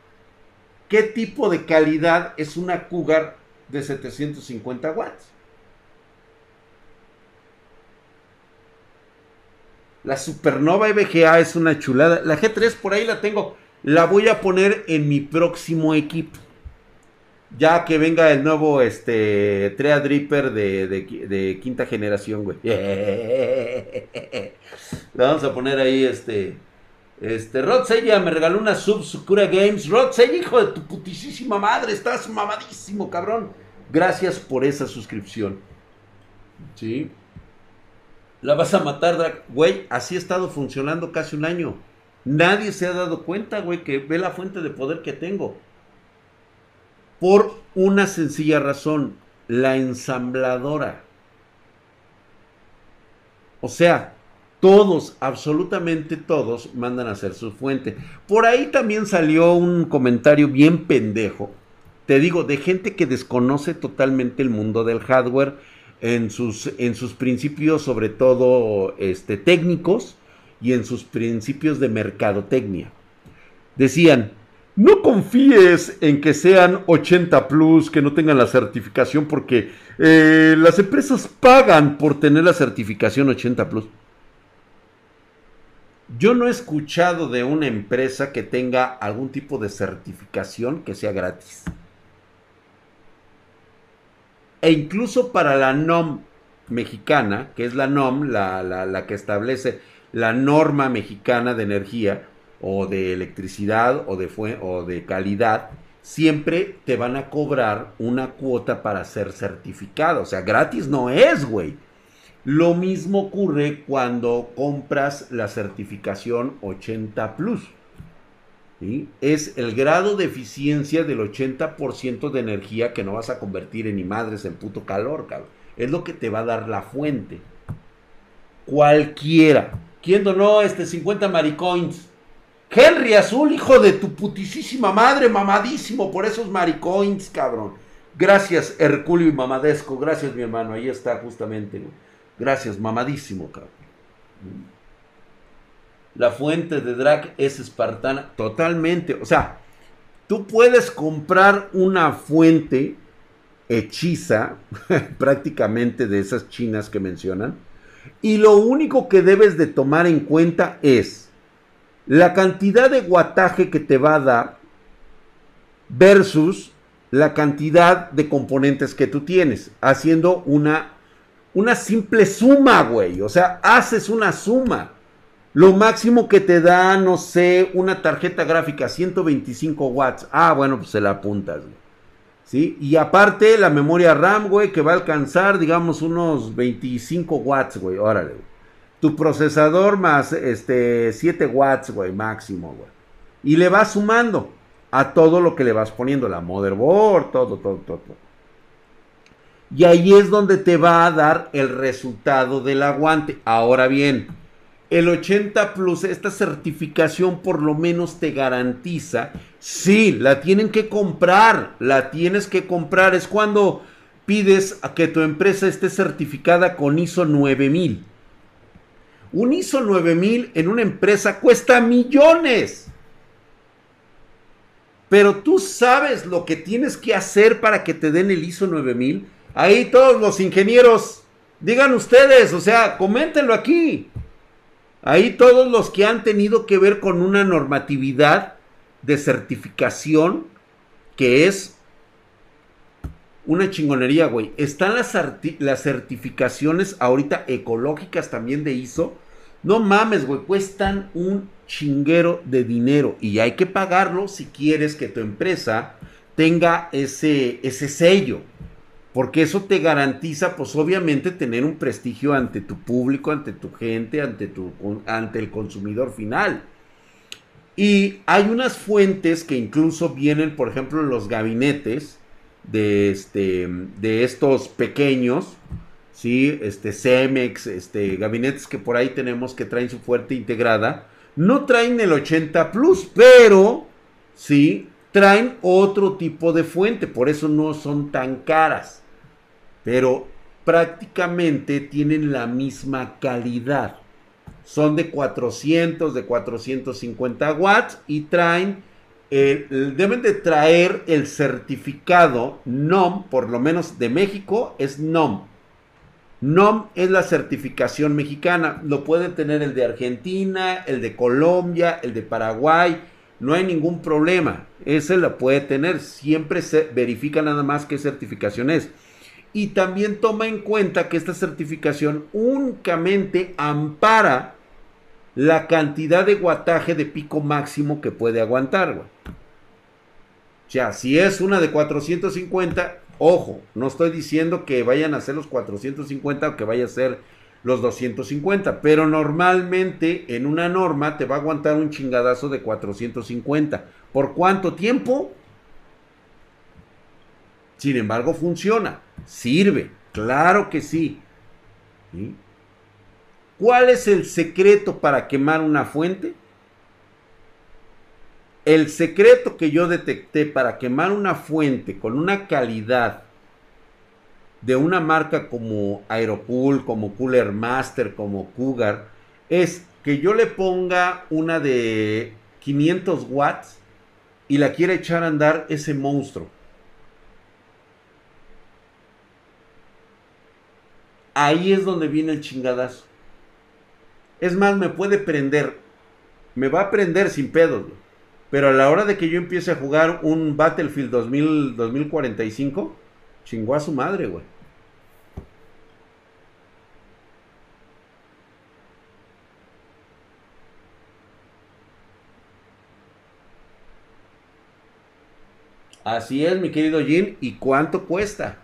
qué tipo de calidad es una Cougar de 750 watts. La Supernova EVGA es una chulada. La G3 por ahí la tengo. La voy a poner en mi próximo equipo ya que venga el nuevo este Trea Dripper de, quinta generación, güey. Le vamos a poner ahí este. Este, Rod Sella me regaló una sub Sukura Games. Rod Sella, hijo de tu putisísima madre, estás mamadísimo, cabrón. Gracias por esa suscripción. ¿Sí? La vas a matar, Drag. Güey, así ha estado funcionando casi un año. Nadie se ha dado cuenta, güey, que ve la fuente de poder que tengo. Por una sencilla razón, la ensambladora. O sea, todos, absolutamente todos, mandan a hacer su fuente. Por ahí también salió un comentario bien pendejo. Te digo, de gente que desconoce totalmente el mundo del hardware en sus, en sus principios, sobre todo este, técnicos, y en sus principios de mercadotecnia. Decían, no confíes en que sean 80 plus, que no tengan la certificación, porque eh, las empresas pagan por tener la certificación 80 plus. Yo no he escuchado de una empresa que tenga algún tipo de certificación que sea gratis. E incluso para la NOM mexicana, que es la NOM, la, la que establece la norma mexicana de energía, o de electricidad o de, o de calidad, siempre te van a cobrar una cuota para ser certificado. O sea, gratis no es, güey. Lo mismo ocurre cuando compras la certificación 80 Plus. Es el grado de eficiencia del 80% de energía que no vas a convertir en ni madres en puto calor. Es lo que te va a dar la fuente. Cualquiera. ¿Quién donó este 50 maricoins? Henry Azul, hijo de tu putisísima madre, mamadísimo por esos maricoins, cabrón. Gracias, Herculio y Mamadesco. Gracias, mi hermano. Ahí está, justamente. Gracias, mamadísimo, cabrón. La fuente de drag es espartana. Totalmente. O sea, tú puedes comprar una fuente hechiza, prácticamente de esas chinas que mencionan. Y lo único que debes de tomar en cuenta es la cantidad de guataje que te va a dar versus la cantidad de componentes que tú tienes, haciendo una, una simple suma, güey. O sea, haces una suma. Lo máximo que te da, no sé, una tarjeta gráfica, 125 watts. Ah, bueno, pues se la apuntas, güey. ¿Sí? Y aparte la memoria RAM, güey, que va a alcanzar, digamos, unos 25 watts, güey. Órale, Tu procesador más, este, 7 watts, güey, máximo, güey. Y le vas sumando a todo lo que le vas poniendo, la motherboard, todo, todo, todo, todo. Y ahí es donde te va a dar el resultado del aguante. Ahora bien, el 80 Plus, esta certificación por lo menos te garantiza, sí, la tienen que comprar, la tienes que comprar. Es cuando pides a que tu empresa esté certificada con ISO 9000. Un ISO 9000 en una empresa cuesta millones. Pero tú sabes lo que tienes que hacer para que te den el ISO 9000. Ahí todos los ingenieros, digan ustedes, o sea, coméntenlo aquí. Ahí todos los que han tenido que ver con una normatividad de certificación que es una chingonería, güey. Están las, las certificaciones ahorita ecológicas también de ISO. No mames, güey, cuestan un chinguero de dinero y hay que pagarlo si quieres que tu empresa tenga ese, ese sello. Porque eso te garantiza, pues obviamente, tener un prestigio ante tu público, ante tu gente, ante, tu, ante el consumidor final. Y hay unas fuentes que incluso vienen, por ejemplo, los gabinetes de, este, de estos pequeños, Este Cemex, este, gabinetes que por ahí tenemos que traen su fuente integrada. No traen el 80 Plus, pero, ¿sí? Traen otro tipo de fuente, por eso no son tan caras pero prácticamente tienen la misma calidad. Son de 400, de 450 watts y traen, deben de traer el certificado NOM, por lo menos de México, es NOM. NOM es la certificación mexicana. Lo puede tener el de Argentina, el de Colombia, el de Paraguay. No hay ningún problema. Ese lo puede tener. Siempre se verifica nada más qué certificación es y también toma en cuenta que esta certificación únicamente ampara la cantidad de guataje de pico máximo que puede aguantar. O sea, si es una de 450, ojo, no estoy diciendo que vayan a ser los 450 o que vaya a ser los 250, pero normalmente en una norma te va a aguantar un chingadazo de 450. ¿Por cuánto tiempo? Sin embargo, funciona, sirve, claro que sí. ¿Cuál es el secreto para quemar una fuente? El secreto que yo detecté para quemar una fuente con una calidad de una marca como Aerocool, como Cooler Master, como Cougar, es que yo le ponga una de 500 watts y la quiera echar a andar ese monstruo. ahí es donde viene el chingadazo. Es más, me puede prender. Me va a prender sin pedos. Pero a la hora de que yo empiece a jugar un Battlefield 2000, 2045, chingó a su madre, güey. Así es, mi querido Jin. ¿Y cuánto cuesta?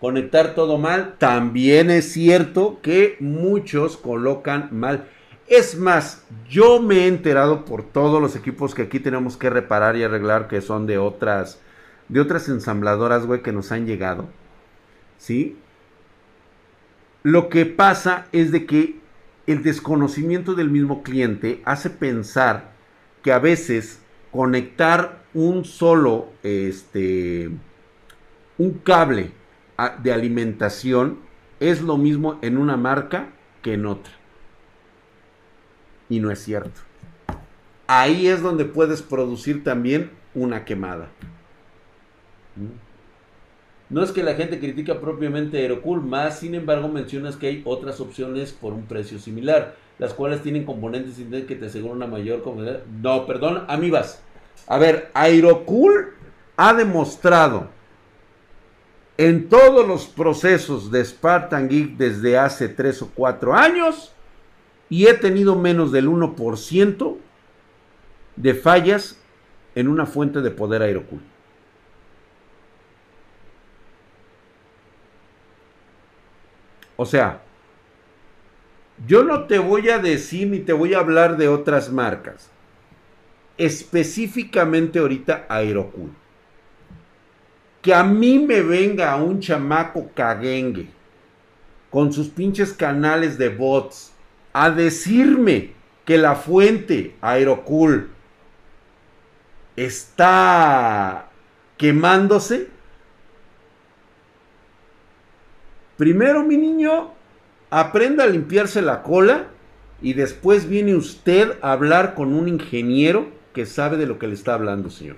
conectar todo mal. También es cierto que muchos colocan mal. Es más, yo me he enterado por todos los equipos que aquí tenemos que reparar y arreglar que son de otras de otras ensambladoras, güey, que nos han llegado. ¿Sí? Lo que pasa es de que el desconocimiento del mismo cliente hace pensar que a veces conectar un solo este un cable de alimentación es lo mismo en una marca que en otra. Y no es cierto. Ahí es donde puedes producir también una quemada. No es que la gente critica propiamente Aerocool, más sin embargo mencionas que hay otras opciones por un precio similar, las cuales tienen componentes que te aseguran una mayor comodidad. No, perdón, amigas. A ver, Aerocool ha demostrado en todos los procesos de Spartan Geek desde hace 3 o 4 años y he tenido menos del 1% de fallas en una fuente de poder Aerocool. O sea, yo no te voy a decir ni te voy a hablar de otras marcas. Específicamente ahorita Aerocool. Que a mí me venga un chamaco caguengue con sus pinches canales de bots a decirme que la fuente Aerocool está quemándose, primero mi niño, aprenda a limpiarse la cola y después viene usted a hablar con un ingeniero que sabe de lo que le está hablando, señor.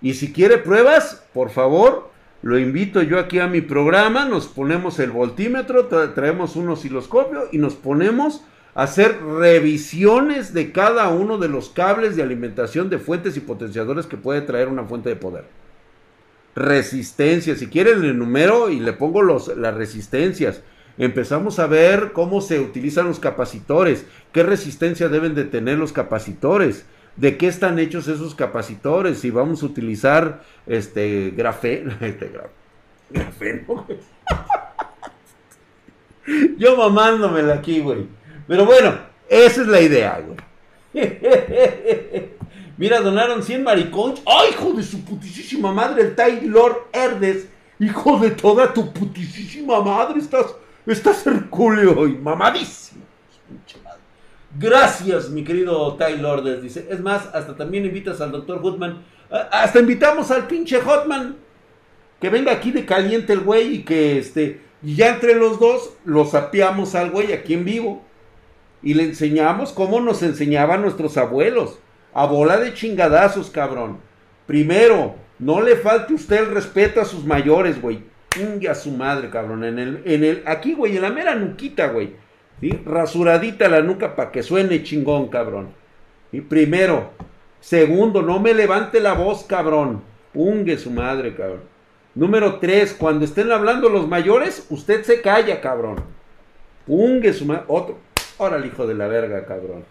Y si quiere pruebas, por favor, lo invito yo aquí a mi programa, nos ponemos el voltímetro, traemos un osciloscopio y nos ponemos hacer revisiones de cada uno de los cables de alimentación de fuentes y potenciadores que puede traer una fuente de poder. Resistencia, si quieren el número y le pongo los, las resistencias. Empezamos a ver cómo se utilizan los capacitores, qué resistencia deben de tener los capacitores, de qué están hechos esos capacitores, si vamos a utilizar este grafeno, este grafeno. Yo mamándomela aquí, güey. Pero bueno, esa es la idea, güey. Mira, donaron 100 maricones. ¡Ay, hijo de su putísima madre! El Taylor Herdes. Hijo de toda tu putísima madre. Estás, estás hercúleo y mamadísimo. Gracias, mi querido Taylor Herdes. Dice, es más, hasta también invitas al doctor Hotman. Hasta invitamos al pinche Hotman. Que venga aquí de caliente el güey y que este. Y ya entre los dos lo sapeamos al güey aquí en vivo y le enseñamos como nos enseñaban nuestros abuelos. A bola de chingadazos, cabrón. Primero, no le falte usted el respeto a sus mayores, güey. A su madre, cabrón. En el, en el, aquí, güey, en la mera nuquita, güey. ¿Sí? Rasuradita la nuca para que suene chingón, cabrón. Y primero. Segundo, no me levante la voz, cabrón. Ungue su madre, cabrón. Número tres, cuando estén hablando los mayores, usted se calla, cabrón. Ungue su madre. Otro. Órale, hijo de la verga, cabrón.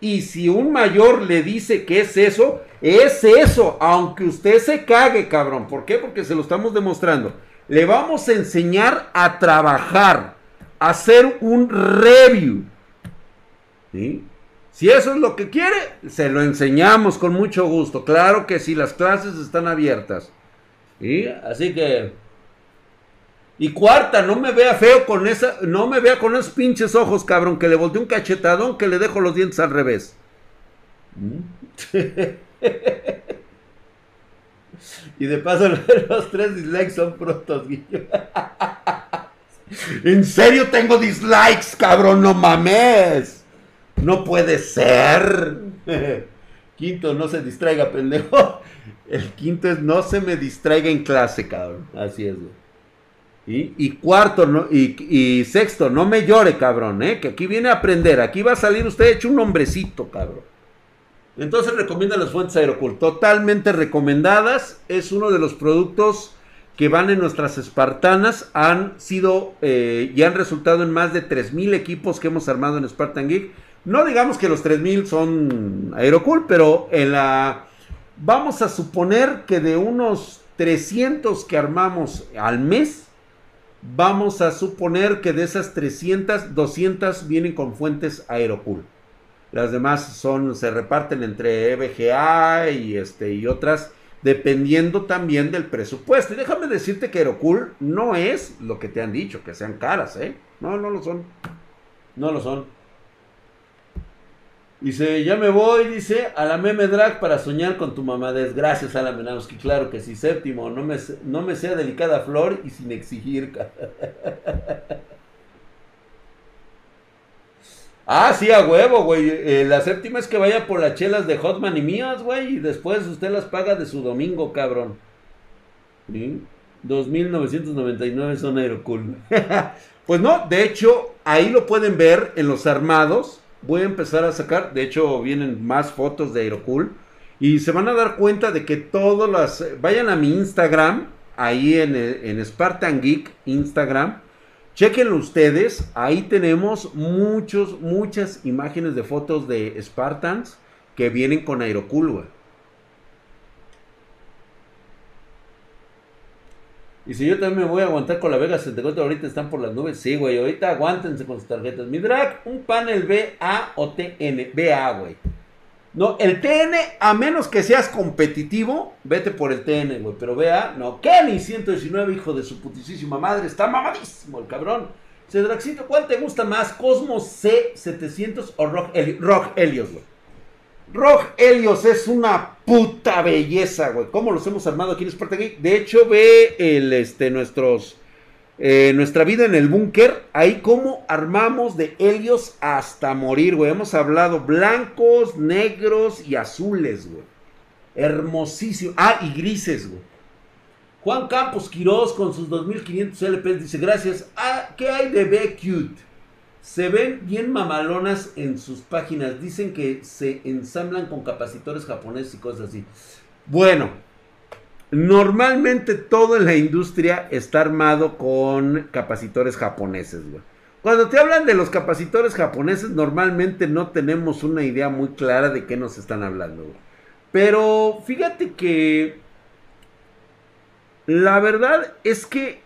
Y si un mayor le dice que es eso, es eso, aunque usted se cague, cabrón. ¿Por qué? Porque se lo estamos demostrando. Le vamos a enseñar a trabajar, hacer un review. Si eso es lo que quiere, se lo enseñamos con mucho gusto. Claro que sí, las clases están abiertas. Así que y cuarta, no me vea feo con esa, no me vea con esos pinches ojos, cabrón, que le volteé un cachetadón que le dejo los dientes al revés. y de paso los tres dislikes son prontos, en serio tengo dislikes, cabrón, no mames. No puede ser. Quinto, no se distraiga, pendejo. El quinto es no se me distraiga en clase, cabrón. Así es, güey. Y cuarto, no, y, sexto, no me llore, cabrón, ¿eh? que aquí viene a aprender. Aquí va a salir usted hecho un hombrecito, cabrón. Entonces recomienda las fuentes Aerocool. Totalmente recomendadas. Es uno de los productos que van en nuestras espartanas. Han sido eh, y han resultado en más de 3.000 equipos que hemos armado en Spartan Geek. No digamos que los 3.000 son Aerocool, pero en la... Vamos a suponer que de unos 300 que armamos al mes, vamos a suponer que de esas 300, 200 vienen con fuentes Aerocool. Las demás son, se reparten entre EVGA y, este, y otras, dependiendo también del presupuesto. Y déjame decirte que Aerocool no es lo que te han dicho, que sean caras, ¿eh? No, no lo son. No lo son. Dice, ya me voy, dice, a la meme drag para soñar con tu mamadez. Gracias, Alan Menowski. Claro que sí. Séptimo, no me, no me sea delicada flor y sin exigir. Ah, sí, a huevo, güey. Eh, la séptima es que vaya por las chelas de Hotman y mías, güey. Y después usted las paga de su domingo, cabrón. ¿Sí? 2.999 son Aerocool. pues no, de hecho, ahí lo pueden ver en los armados. Voy a empezar a sacar, de hecho, vienen más fotos de Aerocool. Y se van a dar cuenta de que todas las... Vayan a mi Instagram, ahí en, en Spartan Geek, Instagram. Chequenlo ustedes, ahí tenemos muchos, muchas imágenes de fotos de Spartans que vienen con Aerocool. Y si yo también me voy a aguantar con la Vega 74, ahorita están por las nubes. Sí, güey, ahorita aguántense con sus tarjetas. Mi drag, un panel BA o TN. BA, güey. No, el TN, a menos que seas competitivo, vete por el TN, güey. Pero vea, no, Kenny 119, hijo de su putísima madre, está mamadísimo el cabrón. Cedraxito, ¿cuál te gusta más? ¿Cosmos C700 o Rock, Rock Helios, güey? Rock Helios es una puta belleza, güey. ¿Cómo los hemos armado aquí en Spartan De hecho, ve el, este, nuestros eh, nuestra vida en el búnker, ahí como armamos de helios hasta morir, güey. Hemos hablado blancos, negros y azules, güey. Hermosísimo. Ah, y grises, güey. Juan Campos Quiroz con sus 2500 LPs dice, gracias. Ah, ¿qué hay de B? Se ven bien mamalonas en sus páginas. Dicen que se ensamblan con capacitores japoneses y cosas así. Bueno, Normalmente todo la industria está armado con capacitores japoneses, güey. Cuando te hablan de los capacitores japoneses, normalmente no tenemos una idea muy clara de qué nos están hablando. Pero fíjate que la verdad es que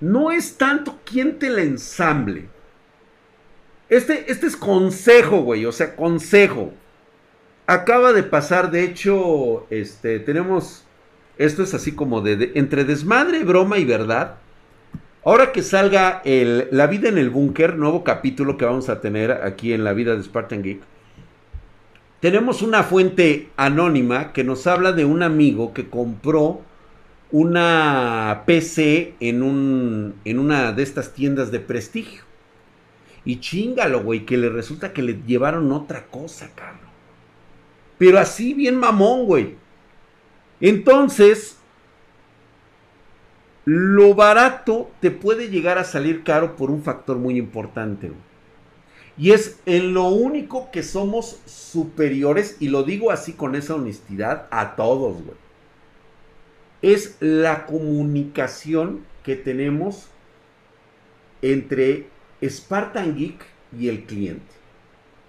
no es tanto quién te la ensamble. Este, este es consejo, güey. O sea, consejo. Acaba de pasar, de hecho, este, tenemos esto es así como de, entre desmadre, broma y verdad. Ahora que salga La vida en el búnker, nuevo capítulo que vamos a tener aquí en la vida de Spartan Geek, tenemos una fuente anónima que nos habla de un amigo que compró una PC en una de estas tiendas de prestigio. Y chingalo, güey, que le resulta que le llevaron otra cosa, cabrón. Pero así bien mamón, güey. Entonces, lo barato te puede llegar a salir caro por un factor muy importante. Y es en lo único que somos superiores, y lo digo así con esa honestidad, a todos, güey. Es la comunicación que tenemos entre Spartan Geek y el cliente.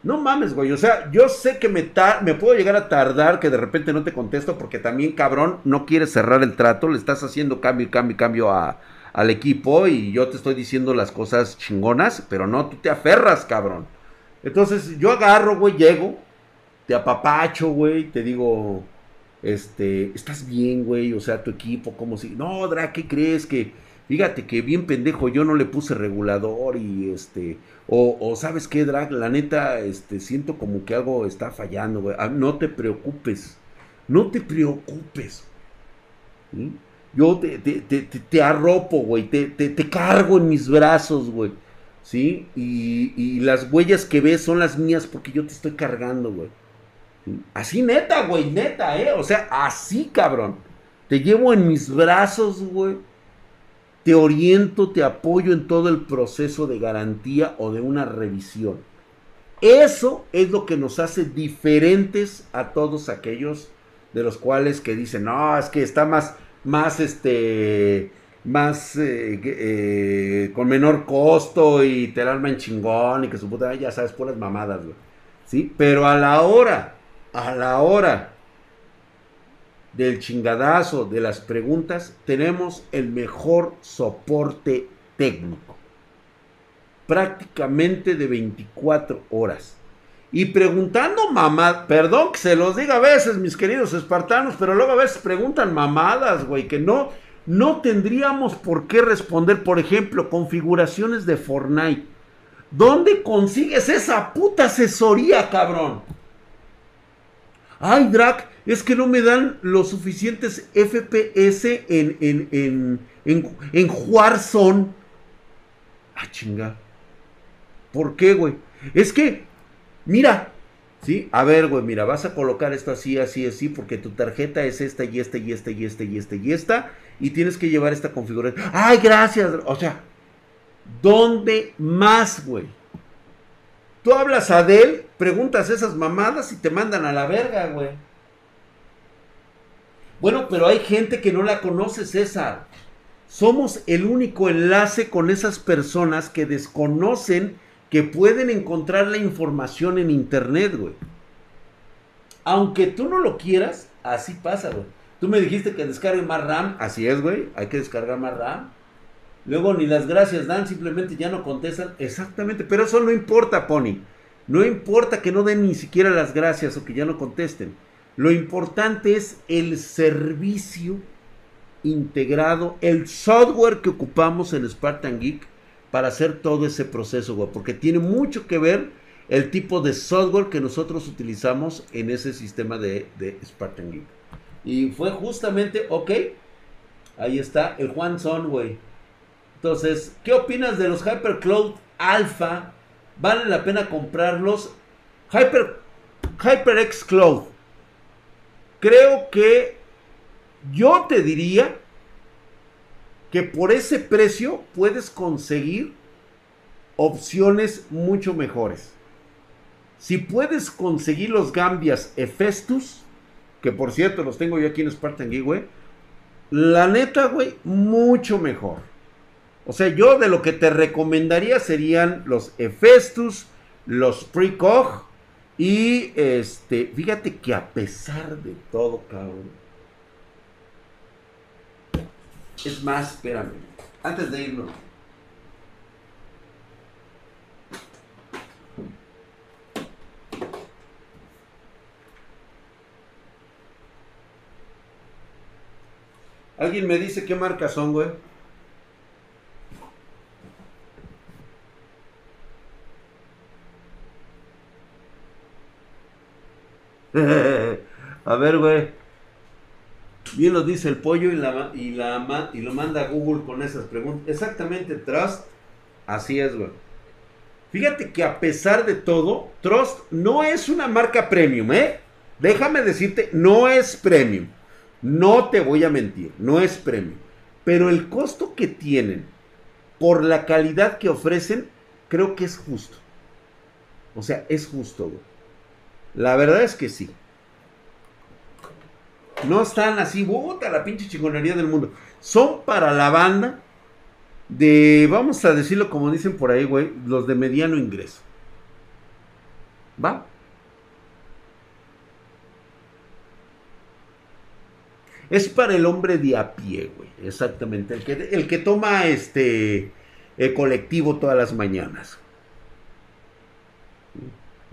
No mames, güey. O sea, yo sé que me, me puedo llegar a tardar, que de repente no te contesto, porque también, cabrón, no quieres cerrar el trato. Le estás haciendo cambio, cambio, cambio a, al equipo y yo te estoy diciendo las cosas chingonas, pero no, tú te aferras, cabrón. Entonces, yo agarro, güey, llego, te apapacho, güey, te digo, este, estás bien, güey, o sea, tu equipo, como si, no, Dra, ¿qué crees que Fíjate que bien pendejo, yo no le puse regulador y este, o, sabes qué, Drag, la neta, este, siento como que algo está fallando, güey. Ah, no te preocupes, no te preocupes. Yo te, te, te, te, arropo, güey, te, te, cargo en mis brazos, güey. ¿Sí? Y, y, las huellas que ves son las mías porque yo te estoy cargando, güey. Así neta, güey, neta, ¿eh? O sea, así, cabrón. Te llevo en mis brazos, güey te oriento, te apoyo en todo el proceso de garantía o de una revisión. Eso es lo que nos hace diferentes a todos aquellos de los cuales que dicen, no, es que está más, más, este, más, eh, eh, con menor costo y te la en chingón y que su puta, ya sabes, puras mamadas, güey. ¿Sí? Pero a la hora, a la hora del chingadazo de las preguntas, tenemos el mejor soporte técnico. Prácticamente de 24 horas. Y preguntando mamá, perdón que se los diga a veces, mis queridos espartanos, pero luego a veces preguntan mamadas, güey, que no, no tendríamos por qué responder. Por ejemplo, configuraciones de Fortnite. ¿Dónde consigues esa puta asesoría, cabrón? Ay, Drac, es que no me dan los suficientes FPS en, en, en, en, en Warzone. Ah, chinga. ¿Por qué, güey? Es que, mira, ¿sí? A ver, güey, mira, vas a colocar esto así, así, así, porque tu tarjeta es esta y esta y esta y esta y esta y esta, y tienes que llevar esta configuración. ¡Ay, gracias! O sea, ¿dónde más, güey? Tú hablas a Dell, preguntas esas mamadas y te mandan a la verga, güey. Bueno, pero hay gente que no la conoce, César. Somos el único enlace con esas personas que desconocen que pueden encontrar la información en internet, güey. Aunque tú no lo quieras, así pasa, güey. Tú me dijiste que descargue más RAM, así es, güey. Hay que descargar más RAM. Luego ni las gracias dan, simplemente ya no contestan. Exactamente, pero eso no importa, Pony. No importa que no den ni siquiera las gracias o que ya no contesten. Lo importante es el servicio integrado, el software que ocupamos en Spartan Geek para hacer todo ese proceso, güey. Porque tiene mucho que ver el tipo de software que nosotros utilizamos en ese sistema de, de Spartan Geek. Y fue justamente, ok, ahí está el Juan Son, güey. Entonces, ¿qué opinas de los HyperCloud Alpha? ¿Vale la pena comprarlos? Hyper, HyperX Cloud. Creo que yo te diría que por ese precio puedes conseguir opciones mucho mejores. Si puedes conseguir los Gambias Efestus, que por cierto los tengo yo aquí en Spartan güey, la neta, güey, mucho mejor. O sea, yo de lo que te recomendaría serían los Efestus, los Precog y este, fíjate que a pesar de todo, cabrón. Es más, espérame, antes de irnos. ¿Alguien me dice qué marcas son, güey? a ver, güey. Bien lo dice el pollo y, lo manda a Google con esas preguntas. Exactamente, Trust. Así es, güey. Fíjate que a pesar de todo, Trust no es una marca premium, ¿eh? Déjame decirte, no es premium. No te voy a mentir, no es premium. Pero el costo que tienen por la calidad que ofrecen, creo que es justo. O sea, es justo, güey. La verdad es que sí. No están así, puta, la pinche chingonería del mundo. Son para la banda de, vamos a decirlo como dicen por ahí, güey, los de mediano ingreso. ¿Va? Es para el hombre de a pie, güey. Exactamente. El que, el que toma este el colectivo todas las mañanas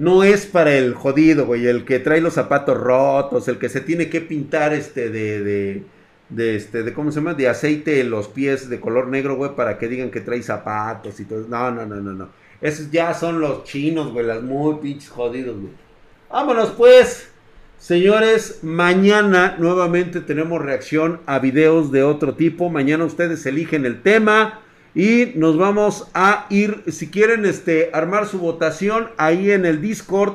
no es para el jodido, güey, el que trae los zapatos rotos, el que se tiene que pintar este de, de, de este, de, ¿cómo se llama? De aceite en los pies de color negro, güey, para que digan que trae zapatos y todo. No, no, no, no, no. Esos ya son los chinos, güey, las muy pinches jodidos, güey. Vámonos, pues. Señores, mañana nuevamente tenemos reacción a videos de otro tipo. Mañana ustedes eligen el tema. Y nos vamos a ir, si quieren este, armar su votación ahí en el Discord.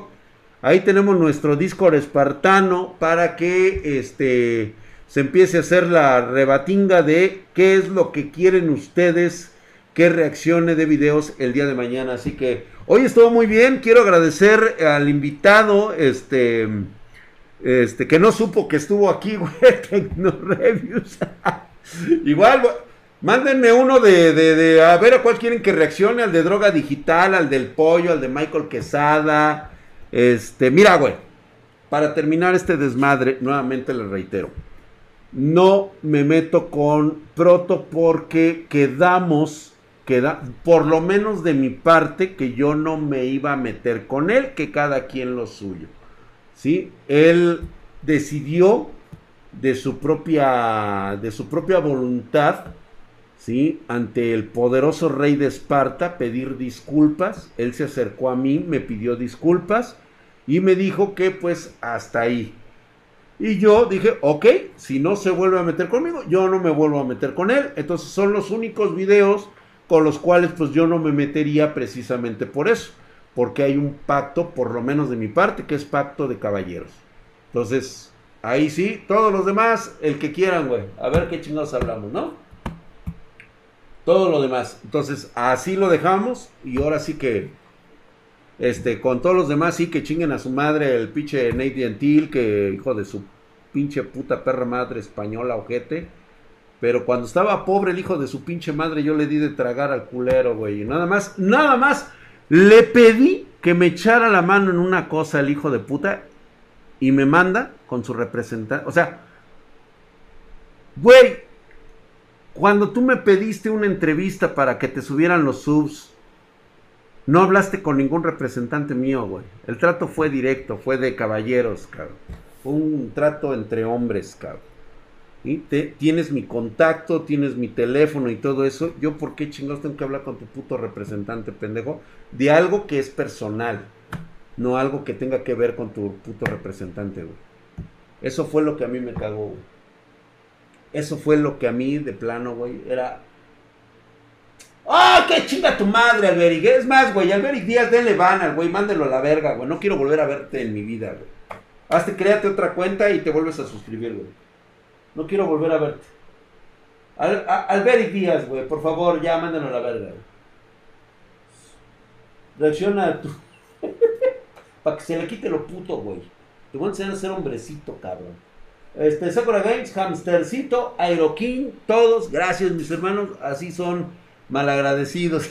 Ahí tenemos nuestro Discord espartano para que este, se empiece a hacer la rebatinga de qué es lo que quieren ustedes que reaccione de videos el día de mañana. Así que hoy estuvo muy bien. Quiero agradecer al invitado, este, este, que no supo que estuvo aquí, güey. Igual, Mándenme uno de, de, a ver a cuál quieren que reaccione, al de droga digital, al del pollo, al de Michael Quesada. Este, mira, güey, para terminar este desmadre, nuevamente le reitero, no me meto con Proto porque quedamos, queda, por lo menos de mi parte, que yo no me iba a meter con él, que cada quien lo suyo. ¿Sí? Él decidió de su propia, de su propia voluntad ante el poderoso rey de Esparta pedir disculpas. Él se acercó a mí, me pidió disculpas y me dijo que pues hasta ahí. Y yo dije, ok, si no se vuelve a meter conmigo, yo no me vuelvo a meter con él. Entonces son los únicos videos con los cuales pues yo no me metería precisamente por eso. porque hay un pacto, por lo menos de mi parte, que es pacto de caballeros. Entonces, ahí sí, todos los demás, el que quieran, güey. A ver qué chingados hablamos, ¿no? Todo lo demás. Entonces, así lo dejamos y ahora sí que este, con todos los demás sí que chinguen a su madre el pinche Nate Antil, que hijo de su pinche puta perra madre española ojete. Pero cuando estaba pobre el hijo de su pinche madre, yo le di de tragar al culero, güey. Y nada más, nada más, le pedí que me echara la mano en una cosa el hijo de puta. Y me manda con su representante. O sea, güey, cuando tú me pediste una entrevista para que te subieran los subs no hablaste con ningún representante mío, güey. El trato fue directo, fue de caballeros, cabrón. Fue un trato entre hombres, cabrón. Y te, tienes mi contacto, tienes mi teléfono y todo eso. Yo, ¿por qué chingados tengo que hablar con tu puto representante, pendejo? De algo que es personal, no algo que tenga que ver con tu puto representante, güey. Eso fue lo que a mí me cagó, güey. Eso fue lo que a mí, de plano, güey, era ¡Ah, qué chinga tu madre, Alberic! Es más, güey, Alberic Díaz, denle van güey, mándelo a la verga, güey. No quiero volver a verte en mi vida, güey. Hazte, créate otra cuenta y te vuelves a suscribir, güey. No quiero volver a verte. Al, Alberic Díaz, güey, por favor, ya mándalo a la verga, güey. Reacciona a tu. Para que se le quite lo puto, güey. Te voy a enseñar a ser hombrecito, cabrón. Este, Sakura Games, Hamstercito, Aeroking, todos, gracias mis hermanos, así son malagradecidos.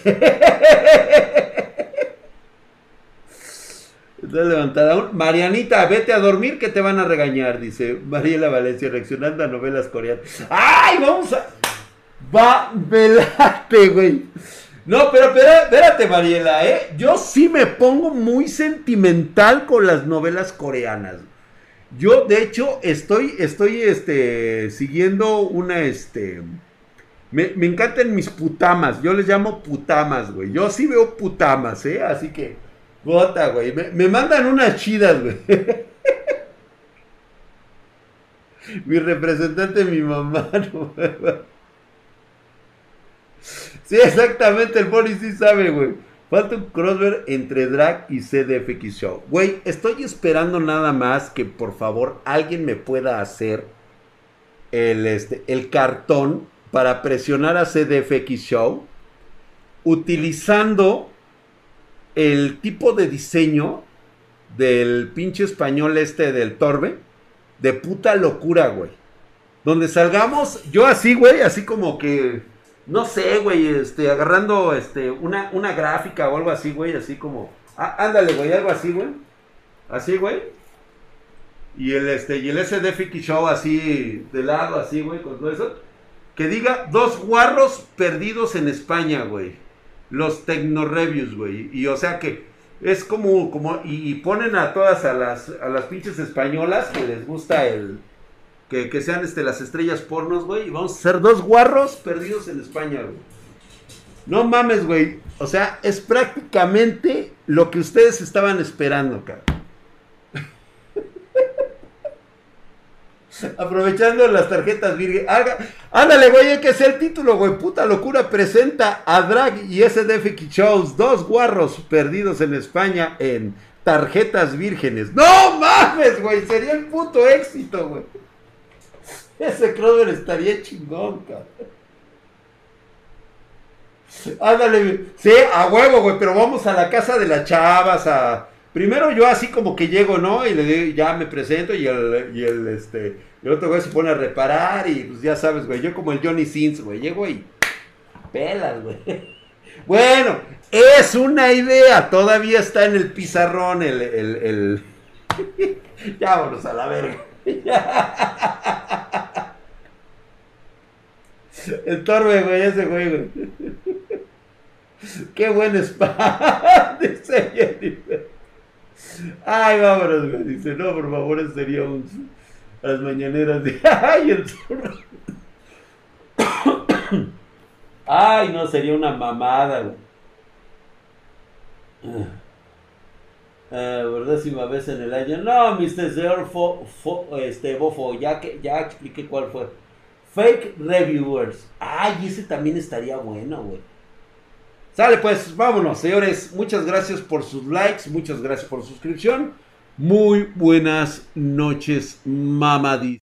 Estás levantada. Marianita, vete a dormir que te van a regañar, dice Mariela Valencia, reaccionando a novelas coreanas. ¡Ay, vamos a... Va, velate, güey. No, pero espérate, Mariela, ¿eh? Yo sí me pongo muy sentimental con las novelas coreanas. Yo, de hecho, estoy, estoy, este, siguiendo una, este, me, encantan mis putamas. Yo les llamo putamas, güey. Yo sí veo putamas, ¿eh? Así que, gota, güey. Me, mandan unas chidas, güey. mi representante, mi mamá, no, Sí, exactamente. El Bonnie sí sabe, güey. Falta un crossover entre Drag y CDFX Show. Güey, estoy esperando nada más que por favor alguien me pueda hacer el, este, el cartón para presionar a CDFX Show utilizando el tipo de diseño del pinche español este del Torbe. De puta locura, güey. Donde salgamos, yo así, güey, así como que, no sé, güey, este, agarrando, este, una, una gráfica o algo así, güey, así como, ah, ándale, güey, algo así, güey. Así, güey. Y el, este, y el SDFX Show así, de lado, así, güey, con todo eso que diga dos guarros perdidos en España, güey. Los Tecno-Reviews, güey. Y o sea que es como, como, y, ponen a todas a las, a las pinches españolas que les gusta el, que, sean este, las estrellas pornos, güey. Y vamos a hacer dos guarros perdidos en España, güey. No mames, güey. O sea, es prácticamente lo que ustedes estaban esperando, cabrón. Aprovechando las tarjetas virgen. Ándale, güey, que es el título, güey. Puta locura presenta a Drag y SDF Shows, dos guarros perdidos en España en tarjetas vírgenes. ¡No mames, güey! Sería el puto éxito, güey. Ese crossover estaría chingón, cabrón. Ándale, sí, a huevo, güey, pero vamos a la casa de las chavas a Primero yo así como que llego, ¿no? Y le digo, ya me presento y el, y el, este, el otro güey se pone a reparar y pues ya sabes, güey, yo como el Johnny Sins, güey, llego y pelas, güey. Bueno, es una idea, todavía está en el pizarrón el, el, el... ya vámonos a la verga. el torbe, güey, ese güey, güey. Qué buen spa, dice Jennifer. Ay, vámonos, güey. Dice, no, por favor, sería un. Las mañaneras de. ¡Ay, el Ay, no, sería una mamada, güey. Uh, ¿Verdad? Si me ves en el año. No, Mr. Señor este, Bofo, ya, que, ya expliqué cuál fue. Fake Reviewers. Ay, ese también estaría bueno, güey. Sale pues, vámonos, señores. Muchas gracias por sus likes, muchas gracias por su suscripción. Muy buenas noches, mamadis.